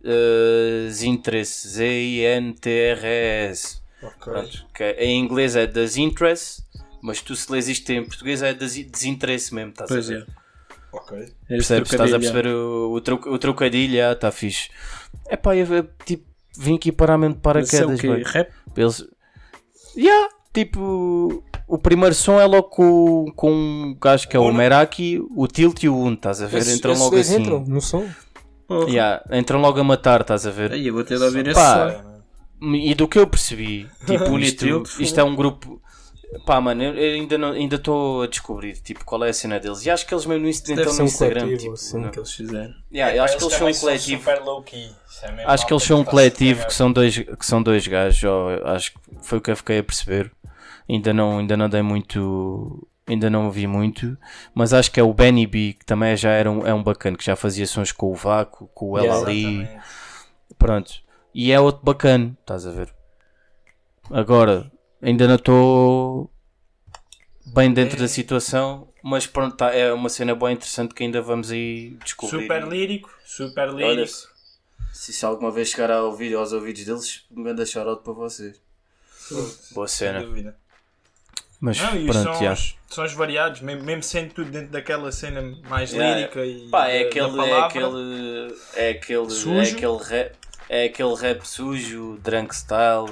uh, Zinteresse, Z-I-N-T-R-E-S. Pronto, que é- em inglês é Desinteresse, mas tu se lês isto em português é desi- desinteresse mesmo, estás a Pois ver? é. Ok. Percebes? Estás a perceber o, o, tro- o trocadilho? Ah, está fixe. É pá, eu, eu, tipo, vim aqui parar mesmo de Mas é o paraquedas, quê? bem. Rap? Eles. Yeah, tipo. O primeiro som é logo com, com um gajo que é o Meraki, o Tilt e o Un, estás a ver? Esses- entram esses logo assim. entram no som. Yeah, entram logo a matar, estás a ver? Aí eu vou ter de ouvir esse som. E do que eu percebi, tipo, isto, isto é um grupo. Pá, mano, eu ainda não- ainda estou a descobrir tipo, qual é a cena deles. E acho que eles mesmo Deve entram ser no um Instagram. coletivo, Tipo, assim, não- que eles fizeram. Yeah, eu acho que eles são um coletivo. super low key. É Acho que eles são um coletivo cagar. que são dois, que são dois gajos, ó, acho que foi o que eu fiquei a perceber. Ainda não, ainda não dei muito, ainda não ouvi muito, mas acho que é o Benny B, que também já era um, é um bacana, que já fazia sons com o Vaco, com o El Ali, Exatamente. pronto. E é outro bacana, estás a ver? Agora, ainda não estou bem dentro da situação, mas pronto, tá, é uma cena bem interessante que ainda vamos aí descobrir. Super lírico, super Olha, lírico. se, se alguma vez chegar ao vídeo, aos ouvidos deles, um grande shout para vocês. Boa Sem cena. dúvida. Mas Não, e os pronto, já. sons, sons variados, mesmo, mesmo sendo tudo dentro daquela cena mais Yeah, lírica e Pá, é da- da aquele, é palavra. aquele, é aquele, é Sujo. aquele rap, é aquele rap sujo, drunk style,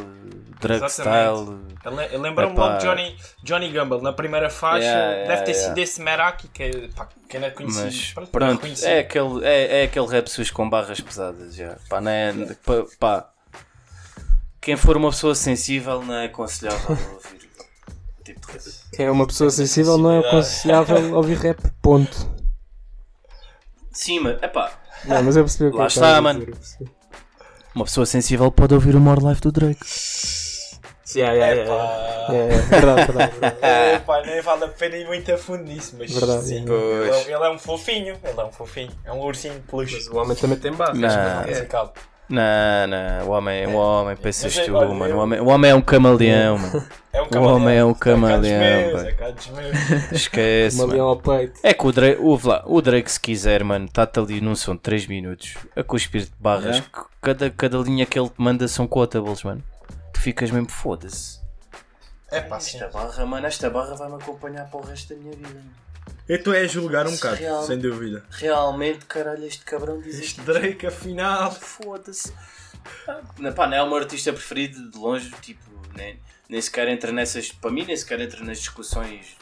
drug Exatamente. style. Ele, lembra-me logo de Johnny, Johnny Gamble na primeira faixa. Yeah, deve yeah, ter yeah. sido esse Meraki que, é, pá, que não é conhecido. Mas Pronto, pronto, reconhecido. é aquele, é, é aquele rap sujo com barras pesadas. Já. Pá, não é, pá, pá. quem for uma pessoa sensível não é aconselhável ouvir tipo de rap. Quem é uma pessoa sensível não é aconselhável ouvir rap. Ponto. Sim, mas epá, Não, mas eu percebi o que Lá está, mano. dizer. Uma pessoa sensível pode ouvir o More Life do Drake. Yeah, yeah, yeah, yeah. Yeah, yeah. Verdade, verdade, verdade. É, pá, nem vale a pena ir muito a fundo nisso, mas Verdade, sim, é. ele, é- ele é um fofinho, ele é um fofinho, é um ursinho de peluche. Mas o homem também tem base. Não. É. Não, não, o homem, o homem, pensas Mas, tu, olha, mano. eu- O homem, o homem é um camaleão, mano. É um O homem é um camaleão, É. Esquece, mano. ao peito. É que o Drake, ouve lá, o Drake se quiser, mano, está-te ali num som de 3 minutos a cuspir-te barras. Yeah. que Cada, cada linha que ele te manda são quotables, mano. Tu ficas mesmo foda-se. É pá, sim. Esta barra, mano, esta barra vai-me acompanhar para o resto da minha vida. mano. Eu estou a julgar um bocado, Real. sem dúvida. Realmente, caralho, este cabrão diz Este. Drake, afinal. Foda-se. Não, pá, não é o meu artista preferido de longe, tipo, nem, nem sequer entra nessas. Para mim, nem sequer entra nas discussões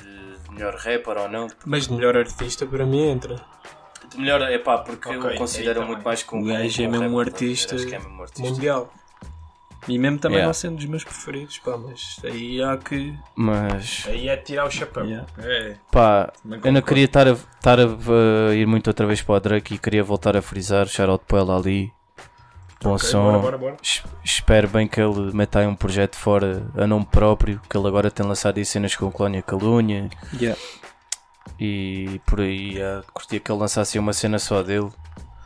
de, de melhor rapper ou não. Mas de melhor artista para mim entra. De melhor, é pá, porque Ok, eu considero muito mais com O gajo é mesmo um é mesmo um artista. Mundial. E mesmo também Yeah. não sendo dos meus preferidos, pá, mas aí há que. Mas, Aí é tirar o chapéu. Yeah. É, pá, eu não queria estar a, estar a, uh, ir muito outra vez para o Drake e queria voltar a frisar. Shout para ele ali. Bom Ok, som. bora, bora, bora. Es- Espero bem que ele meta aí um projeto fora a nome próprio, que ele agora tem lançado aí cenas com Colónia Calunha Yeah. e por aí ah, curtia que ele lançasse uma cena só dele.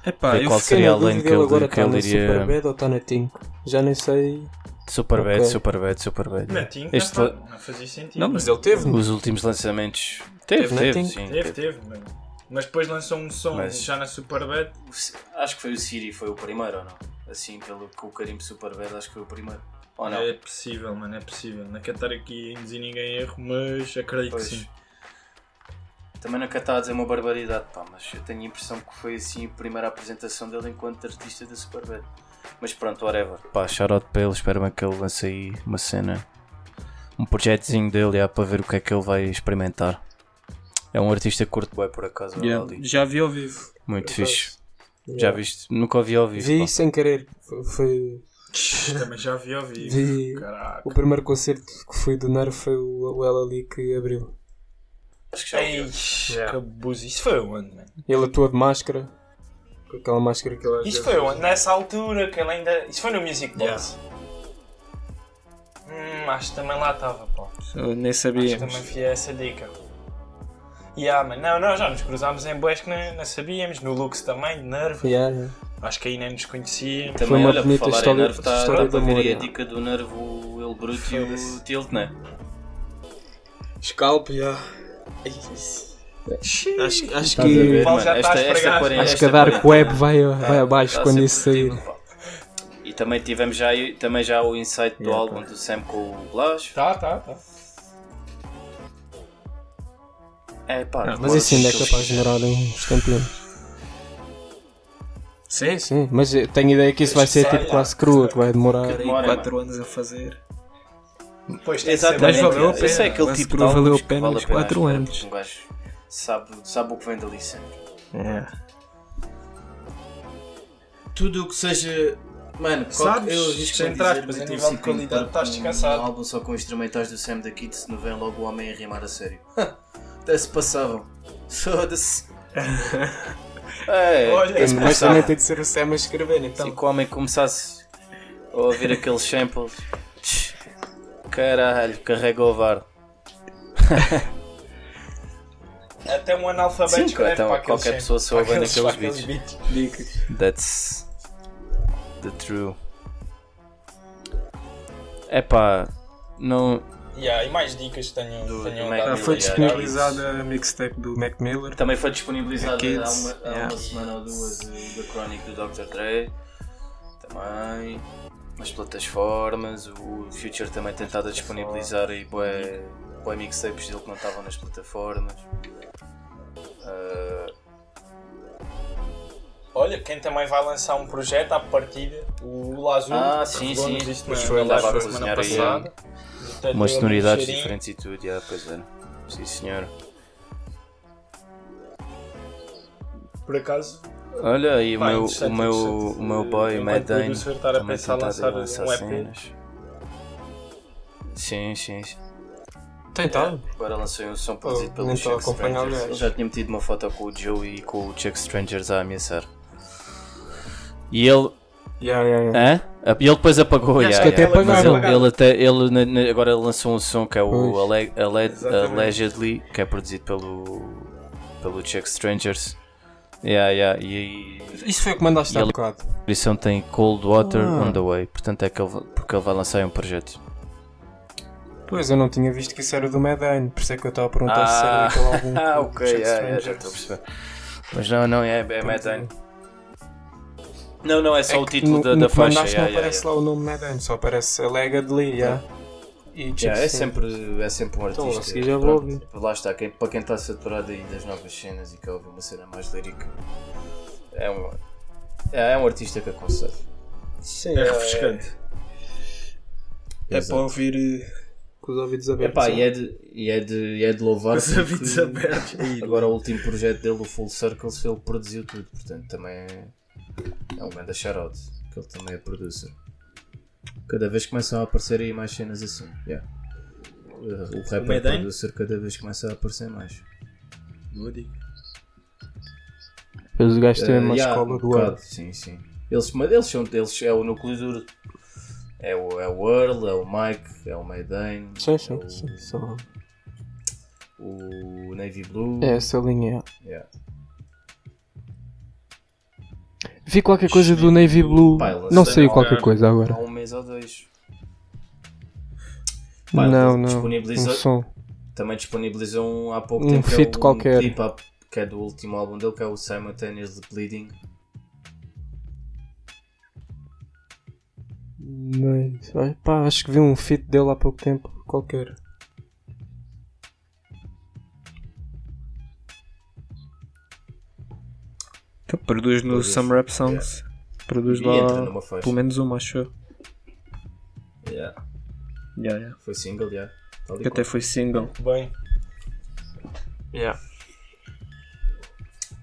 Epá, Ver eu qual seria na a lane que ele agora que ele na iria- Superbad ou está na Tinko? Já nem sei. Super bad, Ok. super bad, super bad. Netinho, Este não, fazia sentido. Não, mas ele teve. Os últimos lançamentos. Teve, Teve, teve, sim. Teve, teve, mano. Mas depois lançou um som Mas- já na Superbad. Acho que foi o Siri, foi o primeiro ou não? Assim, pelo que o carimbo super bad, acho que foi o primeiro. Ou não? É possível, mano, é possível. Não quero estar aqui a induzir ninguém em erro, mas acredito Pois. que sim. Também não quero estar a dizer uma barbaridade, pá, mas eu tenho a impressão que foi assim a primeira apresentação dele enquanto artista da Superbad. Mas pronto, whatever. Pá, shoutout para ele, espero bem que ele lance aí uma cena, um projetozinho dele, já, para ver o que é que ele vai experimentar. É um artista curto bem por acaso, Yeah. Já vi ao vivo. muito por fixe. Yeah. Já viste? Nunca ouvi ao vivo. Vi pá. sem querer. Foi, Também já vi ao vivo. vi. O primeiro concerto que fui do Nerf foi o, o ela ali que abriu. Acho que já ouvi. Ei, que abuso. Isso foi onde, mano? Ele atua de máscara. Com aquela máscara que ele às Isso vezes- foi onde? Nessa altura que ele ainda. Isso foi no Music Box. Hum, acho que também lá estava, pá. Eu nem Acho que também fui a essa dica. Yeah, man. Não, não, já nos cruzámos em boés que não, não sabíamos. No Lux também, de Nervo. Yeah, yeah. Acho que aí nem nos conhecíamos. Também, Foi uma olha, por bonita em história- nervo, tá, história pronto, de a amor, aí a é. dica do nervo, o El Bruto e o Foda-se. Tilt, né? Scalp, yeah. Acho, que. ver, mano? Esta, esta quarentena- Acho que esta a Dark Web vai, vai abaixo Tá quando isso sair. pá. E também tivemos já, também já o insight do álbum do Sam com o Blas. Tá, tá, tá. É pá, Mas demora- isso ainda é capaz de demorar uns tempinhos. Sim, sim, mas eu tenho ideia que isso vai ser tipo quase crua, que vai demorar. Demora, 4 anos a fazer. Depois tem que Exatamente, Mas valeu a esse é pena. aquele tipo de valeu a que pena vale nos a pena quatro esperar, anos. porque Um gajo sabe, sabe o que vem dali sempre. Tudo o que seja. Mano, Sabes, eu entre aspas, dizer, a meto nível um de cinco qualidade, estás um descansado. álbum só com instrumentais do Sam da Kid, se não vem logo o homem a rimar a sério. Até se passavam. Foda-se. é, Olha, se Mas passavam. também tem de ser o Sam a escrever, então. Se o homem começasse a ouvir aqueles samples, caralho, carrega o VAR. Até um analfabeto Sim, escreve então para qualquer pessoa aqueles- naqueles aqueles That's the true. Epá, não. Yeah, e mais dicas tenho, Do- tenho do Mac dado. Foi disponibilizada a mixtape do Mac Miller. Também foi disponibilizado Kids, há, uma, há yeah. uma semana ou duas o The Chronic do Dr. Dre. Também. Nas plataformas. O Future também tem estado a disponibilizar aí bué, bué mixtapes dele que não estavam nas plataformas. Ah, Olha, quem também vai lançar um projeto à partida, o Lazul. Ah, que sim, sim. isto na- foi, na andava a live da semana cozinhar aí, Umas sonoridades um diferentes e tudo, já, pois era. Sim, senhor. Por acaso, Olha, e o meu, o meu, o meu boy Mad Dane também a lançar um EP. cenas. Sim, sim. sim. Tentado. Agora lançou um som produzido Oh, pelo Chuck Strangers. Ele já tinha metido uma foto com o Joe e com o Chuck Strangers a ameaçar. E ele. Yeah, yeah, yeah. Hã? E ele depois apagou. Acho yeah, que até yeah. Mas apagaram. ele, ele até. Ele agora lançou um som que é o. Ale- Ale-. Allegedly, que é produzido pelo. pelo Chuck Strangers. Yeah, yeah. E, Isso foi o que mandaste há bocado. a edição tem Cold Water Ah. on the Way. Portanto é que ele, porque ele vai lançar um projeto. Pois, eu não tinha visto que isso era do Medane, por isso é que eu estava a perguntar se era Ah. daquele álbum. Ah, ok, yeah, yeah, já estou a perceber. Mas não, não, é, é Mad Dane. Não, não, é só É o título no- da, da faixa. mandaste yeah, não yeah, aparece yeah. lá o nome Medane, só aparece Allegedly, yeah. E Yeah, é, sempre, é sempre um Então, artista. a seguir já vou Pronto, Lá está, quem, para quem está saturado aí das novas cenas e quer ouvir uma cena mais lírica, é um, é, é um artista que aconselho. Sim, é refrescante. É Exato. para ouvir eh, Com os ouvidos abertos. Epá, e é de, e é de, e é de louvar. com os ouvidos abertos. Agora o último projeto dele, o Full Circles, ele produziu tudo, portanto também é, é um grande shout que ele também é producer. Cada vez começam a aparecer aí mais cenas assim. Yeah. Uh, O rapper Medane? producer cada vez começa a aparecer mais. Dica. Depois o gajo tem Uh, uma yeah, escola um do bocado, ano. Sim, sim. Eles, mas eles são eles é o núcleo duro. É o, é o Earl, é o Mike, é o Maydane, Sim, é sim, o, sim. Só... o Navy Blue. É essa linha. Yeah. Vi qualquer coisa do Navy Blue. Pá, Não saiu qualquer coisa Há agora. Um mês ou dois. Pá, ele Não, não. disponibilizou- Um som. Também disponibilizou um, há pouco Um tempo que feat é o, qualquer. um clip up, que é do último álbum dele, que é o Simultaneously Bleeding. Mas, ai, pá, acho que vi um feat dele há pouco tempo. Qualquer. Então, produz no. Some Rap Songs. Produz E entra lá pelo menos uma, acho eu. Yeah. Yeah, yeah. Foi single, yeah. Tal Que até qual. foi single. Bem, Yeah.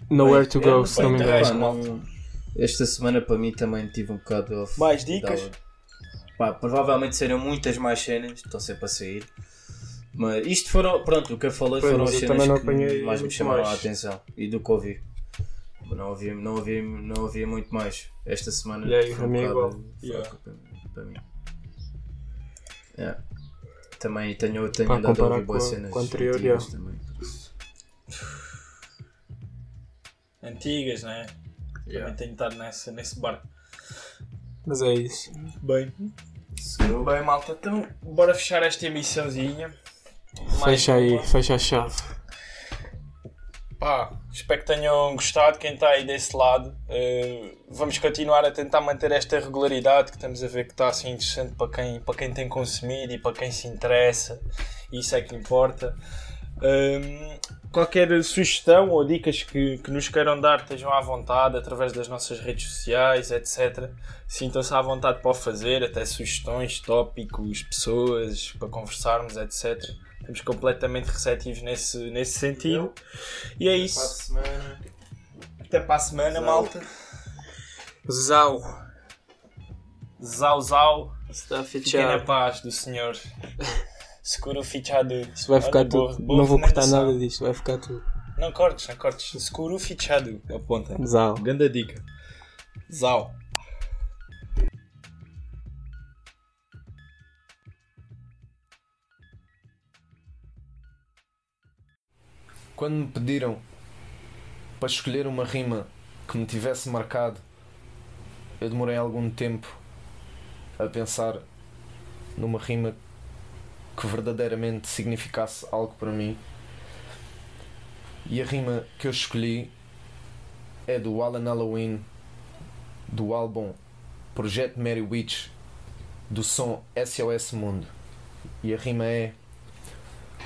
Nowhere to é, go, se não me bem, engano. Esta semana para mim também tive um bocado off. Mais dicas? Pá, provavelmente serão muitas mais cenas, estão sempre a sair. Mas isto foram, pronto, o que eu falei Pois, foram as cenas que mais me chamaram mais. a atenção e do que ouvi. Não havia, não havia, não muito mais. Esta semana E aí, foi um bocado. Yeah. para mim. Yeah. Também tenho, tenho Pá, andado a ouvir boas com a- cenas com anterior, antigas yeah. também. antigas, né? Yeah. Também tenho estado nessa, nesse barco. Mas é isso. Bem, Segurou. bem, malta, então bora fechar esta emissãozinha. Mais Fecha aí, uma. fecha a chave. Pá, espero que tenham gostado. Quem está aí desse lado, Eh, vamos continuar a tentar manter esta regularidade que estamos a ver que está assim interessante para quem, para quem tem consumido e para quem se interessa. Isso é que importa. Hum, qualquer sugestão ou dicas que, que nos queiram dar, estejam à vontade através das nossas redes sociais, etc. Sintam-se à vontade para o fazer, até sugestões, tópicos, pessoas para conversarmos, etc. Estamos completamente receptivos nesse, nesse sentido. E é isso. Até para a semana, malta. Zau. Zau, zau. Está Fiquem na paz do Senhor. Segura o fichado. Isto vai ficar Olha, boa- tudo. boa não vou cortar nada disto, vai ficar tudo. Não cortes, não cortes. Segura o fichado. Aponta. Zau. Grande dica. Zau. Quando me pediram para escolher uma rima que me tivesse marcado, eu demorei algum tempo a pensar numa rima que verdadeiramente significasse algo para mim. E a rima que eu escolhi é do Alan Halloween, do álbum Projeto Mary Witch, do som SOS Mundo. E a rima é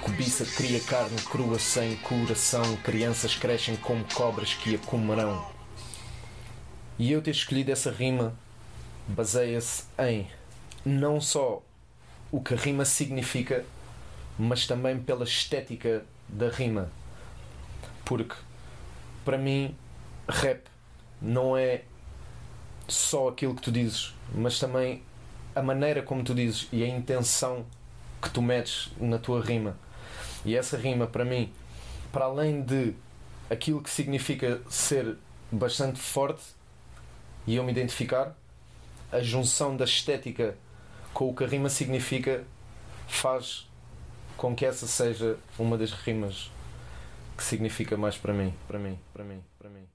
Cobiça cria carne crua sem coração. Crianças crescem como cobras que a comerão. E eu ter escolhido essa rima baseia-se em não só o que a rima significa, mas também pela estética da rima. Porque para mim, rap não é só aquilo que tu dizes, mas também a maneira como tu dizes e a intenção que tu metes na tua rima. E essa rima, para mim, para além de aquilo que significa ser bastante forte e eu me identificar, a junção da estética com o que a rima significa faz com que essa seja uma das rimas que significa mais para mim, para mim, para mim, para mim.